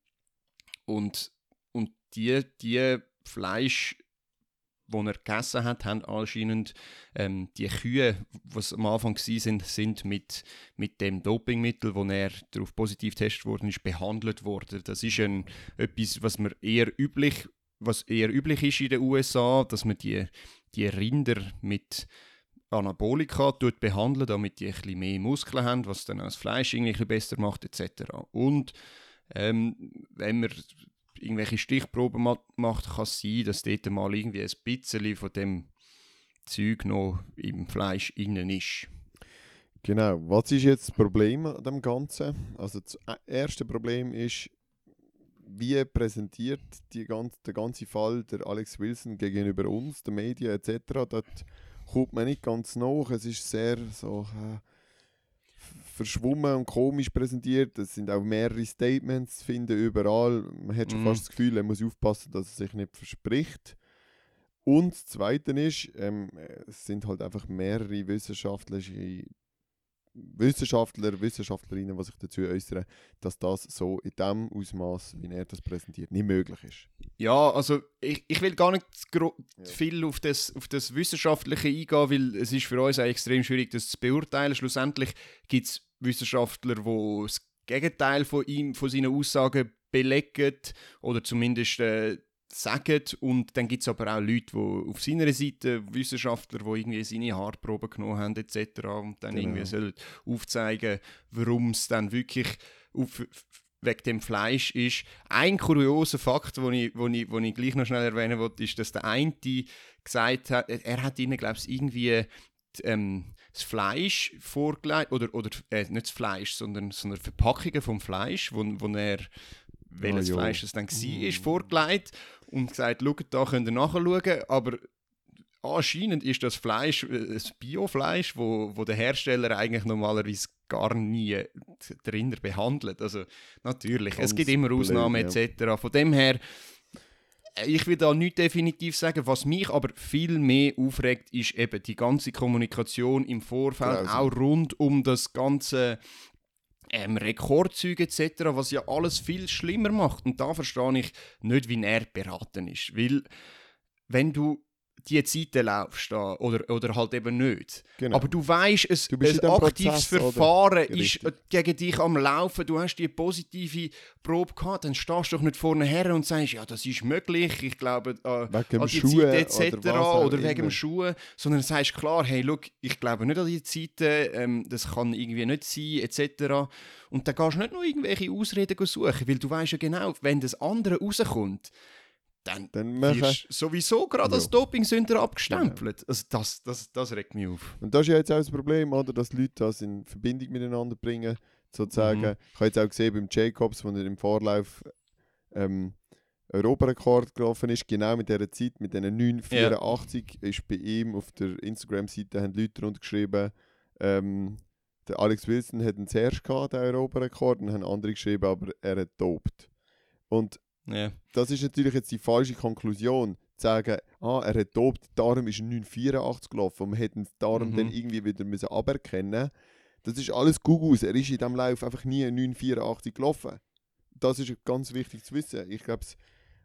und, und die, die Fleisch, die er gegessen hat, haben anscheinend ähm, die Kühe, die am Anfang sind, sind mit, mit dem Dopingmittel, wo er darauf positiv getestet worden ist, behandelt worden. Das ist ein, etwas, was man eher üblich, was eher üblich ist in den USA, dass man die, die Rinder mit Anabolika tut behandeln, damit die ein mehr Muskeln haben, was dann auch das Fleisch irgendwie besser macht etc. Und ähm, wenn man irgendwelche Stichproben ma macht, kann es sein, dass dort mal irgendwie ein bisschen von dem Zeug noch im Fleisch innen ist. Genau. Was ist jetzt das Problem an dem Ganzen? Also das e- erste Problem ist, wie präsentiert die ganze, der ganze Fall der Alex Wilson gegenüber uns, den Medien etc. Dort kommt man nicht ganz nach. Es ist sehr so äh, verschwommen und komisch präsentiert. Es sind auch mehrere Statements zu finden überall. Man hat schon Mhm. fast das Gefühl, er muss aufpassen, dass er sich nicht verspricht. Und das Zweite ist, ähm, es sind halt einfach mehrere wissenschaftliche Wissenschaftler, Wissenschaftlerinnen, die sich dazu äußern, dass das so in dem Ausmaß, wie er das präsentiert, nicht möglich ist. Ja, also ich, ich will gar nicht Ja. viel auf das, auf das Wissenschaftliche eingehen, weil es ist für uns auch extrem schwierig, das zu beurteilen. Schlussendlich gibt es Wissenschaftler, die das Gegenteil von ihm, von seinen Aussagen belegen oder zumindest äh, sagen. Und dann gibt es aber auch Leute, die auf seiner Seite, Wissenschaftler, die irgendwie seine Haarproben genommen haben etc. und dann Genau. irgendwie sollen aufzeigen, warum es dann wirklich auf, wegen dem Fleisch ist. Ein kurioser Fakt, den ich, wo ich, wo ich gleich noch schnell erwähnen wollte, ist, dass der eine gesagt hat, er hat ihnen, glaube ich, irgendwie ähm, das Fleisch vorgelegt, oder, oder äh, nicht das Fleisch, sondern, sondern Verpackungen vom Fleisch, wo, wo er, welches ja. Fleisch es dann war, Mm. vorgelegt und gesagt, schaut, da könnt ihr nachschauen, aber anscheinend ist das Fleisch äh, ein Biofleisch, wo, wo der Hersteller eigentlich normalerweise gar nie drin behandelt. Also natürlich, es Ganz gibt immer blöd, Ausnahmen ja. etc. Von dem her, ich will da nicht definitiv sagen. Was mich aber viel mehr aufregt, ist eben die ganze Kommunikation im Vorfeld, Grausam. auch rund um das ganze ähm, Rekordzeug etc., was ja alles viel schlimmer macht. Und da verstehe ich nicht, wie er beraten ist. Weil, wenn du die Zeiten laufst da, oder, oder halt eben nicht, Genau. aber du weißt, es, Du ein aktives Prozess, oder? Verfahren Richtig. ist äh, gegen dich am Laufen, du hast die positive Probe gehabt, dann stehst du doch nicht vorne her und sagst, ja, das ist möglich, ich glaube, äh, wegen an die Schuhe etc. oder, oder, wegen dem. Schuhe, sondern sagst klar, hey, look, ich glaube nicht an die Zeiten, ähm, das kann irgendwie nicht sein, etc. Und dann gehst du nicht nur irgendwelche Ausreden suchen, weil du weißt ja genau, wenn das andere rauskommt, dann Dann wirst du sowieso gerade als. Genau. Dopingsünder abgestempelt. Also das, das, das regt mich auf. Und das ist ja jetzt auch das Problem, oder, dass Leute das in Verbindung miteinander bringen. Sozusagen. Mhm. Ich habe jetzt auch gesehen beim Jacobs, wo er im Vorlauf ähm, Europarekord gelaufen ist, genau mit dieser Zeit, mit diesen 9,84, ist bei ihm auf der Instagram-Seite haben Leute darunter geschrieben, ähm, der Alex Wilson hat ihn zuerst gehabt, den Europarekord, und haben andere geschrieben, aber er hat dopt. Und Ja. das ist natürlich jetzt die falsche Konklusion, zu sagen, ah, er hat dopt, darum ist er 984 gelaufen und wir hätten es darum Mhm. dann irgendwie wieder müssen aberkennen Das ist alles Gugus. Er ist in diesem Lauf einfach nie 984 gelaufen. Das ist ganz wichtig zu wissen. Ich glaube,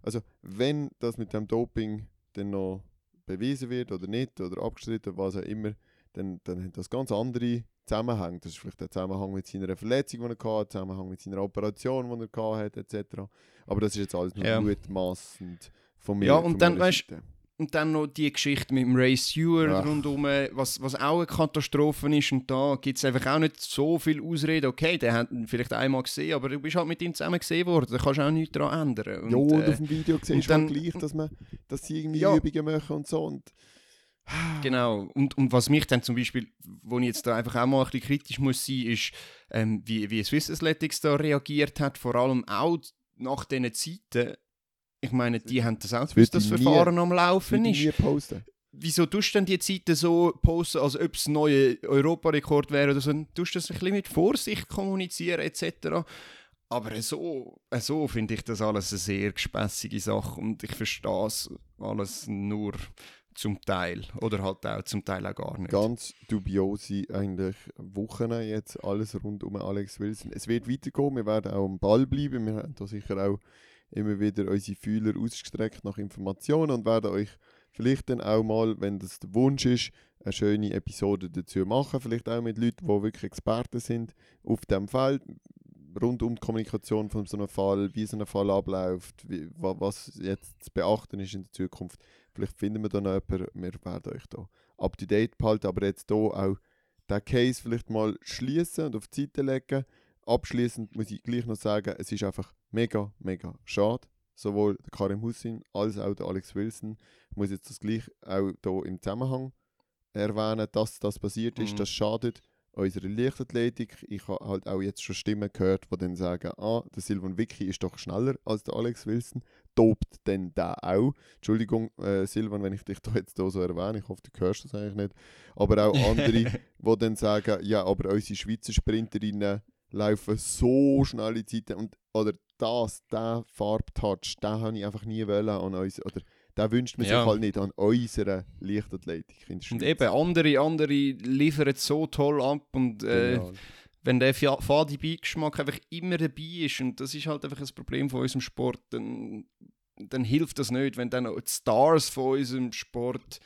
also wenn das mit dem Doping dann noch bewiesen wird oder nicht oder abgestritten, was auch immer, dann, dann hat das ganz andere Zusammenhänge. Das ist vielleicht der Zusammenhang mit seiner Verletzung, die er hatte, der Zusammenhang mit seiner Operation, die er hatte, etc. Aber das ist jetzt alles nur Ja. mutmaßend von mir. Ja, und dann, Seite. Und dann noch die Geschichte mit dem Ray Stewart Ach. rundum, was, was auch eine Katastrophe ist. Und da gibt es einfach auch nicht so viel Ausreden. Okay, der hat ihn vielleicht einmal gesehen, aber du bist halt mit ihm zusammen gesehen worden. Da kannst du auch nichts daran ändern. Und, ja, und äh, auf dem Video siehst du halt dann- gleich, dass, man, dass sie irgendwie Ja. Übungen machen und so. Und Genau. Und, und was mich dann zum Beispiel, wo ich jetzt da einfach auch mal ein bisschen kritisch muss sein, ist, ähm, wie, wie Swiss Athletics da reagiert hat, vor allem auch nach diesen Zeiten. Ich meine, die haben das auch ich das nie- Verfahren am das Laufen ist. nie posten. Wieso tust du denn die Zeiten so posten, als ob es ein neuer Europarekord wäre oder so? Tust du das ein bisschen mit Vorsicht kommunizieren etc. Aber so, so finde ich das alles eine sehr gespässige Sache und ich verstehe es alles nur zum Teil oder halt auch zum Teil auch gar nicht. Ganz dubiose eigentlich Wochen jetzt, alles rund um Alex Wilson. Es wird weitergehen, wir werden auch am Ball bleiben. Wir haben da sicher auch immer wieder unsere Fühler ausgestreckt nach Informationen und werden euch vielleicht dann auch mal, wenn das der Wunsch ist, eine schöne Episode dazu machen. Vielleicht auch mit Leuten, die wirklich Experten sind auf dem Feld, rund um die Kommunikation von so einem Fall, wie so ein Fall abläuft, wie, wa- was jetzt zu beachten ist in der Zukunft. Vielleicht finden wir da noch jemanden, wir werden euch da up to date behalten, aber jetzt hier auch den Case vielleicht mal schließen und auf die Seite legen. Abschließend muss ich gleich noch sagen, es ist einfach mega, mega schade. Sowohl der Karim Hussein als auch der Alex Wilson. Ich muss jetzt das gleich auch hier im Zusammenhang erwähnen, dass das passiert ist. Mhm. Das schadet unserer Leichtathletik. Ich habe halt auch jetzt schon Stimmen gehört, die dann sagen, ah, der Silvan Vicky ist doch schneller als der Alex Wilson. Tobt denn der auch? Entschuldigung, äh, Silvan, wenn ich dich da jetzt hier so erwähne, ich hoffe, du hörst das eigentlich nicht. Aber auch andere, *laughs* die dann sagen, ja, aber unsere Schweizer Sprinterinnen laufen so schnelle Zeiten und oder das, der Farbtouch, den habe ich einfach nie wollen an uns, oder den wünscht man Ja. sich halt nicht an unserer Leichtathletik Und eben, andere, andere liefern so toll ab und äh, wenn der Fa- fade Beigeschmack einfach immer dabei ist und das ist halt einfach ein Problem von unserem Sport, dann, dann hilft das nicht, wenn dann auch die Stars von unserem Sport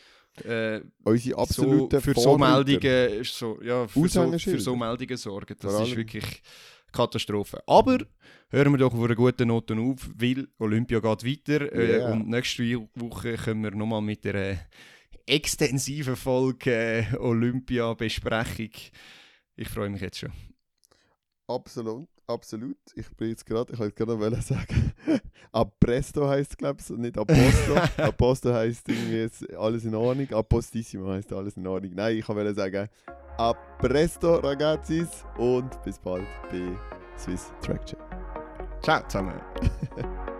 äh, Unsere so, absoluten für so. Meldungen so, ja, für, so, für so Meldungen sorgen. Das ist wirklich Katastrophe. Aber hören wir doch auf einer guten Note auf, weil Olympia geht weiter äh, Yeah. und nächste Woche können wir nochmal mit einer extensiven Folge äh, Olympia-Besprechung. Ich freue mich jetzt schon. Absolut, absolut. Ich bin jetzt gerade, ich wollte gerade sagen, *laughs* Apresto heisst es, glaube ich, nicht Aposto. *laughs* Aposto heisst irgendwie jetzt alles in Ordnung. Apostissimo heisst alles in Ordnung. Nein, ich wollte sagen, Apresto, ragazzis, und bis bald bei Swiss Track Check. Ciao zusammen. *laughs*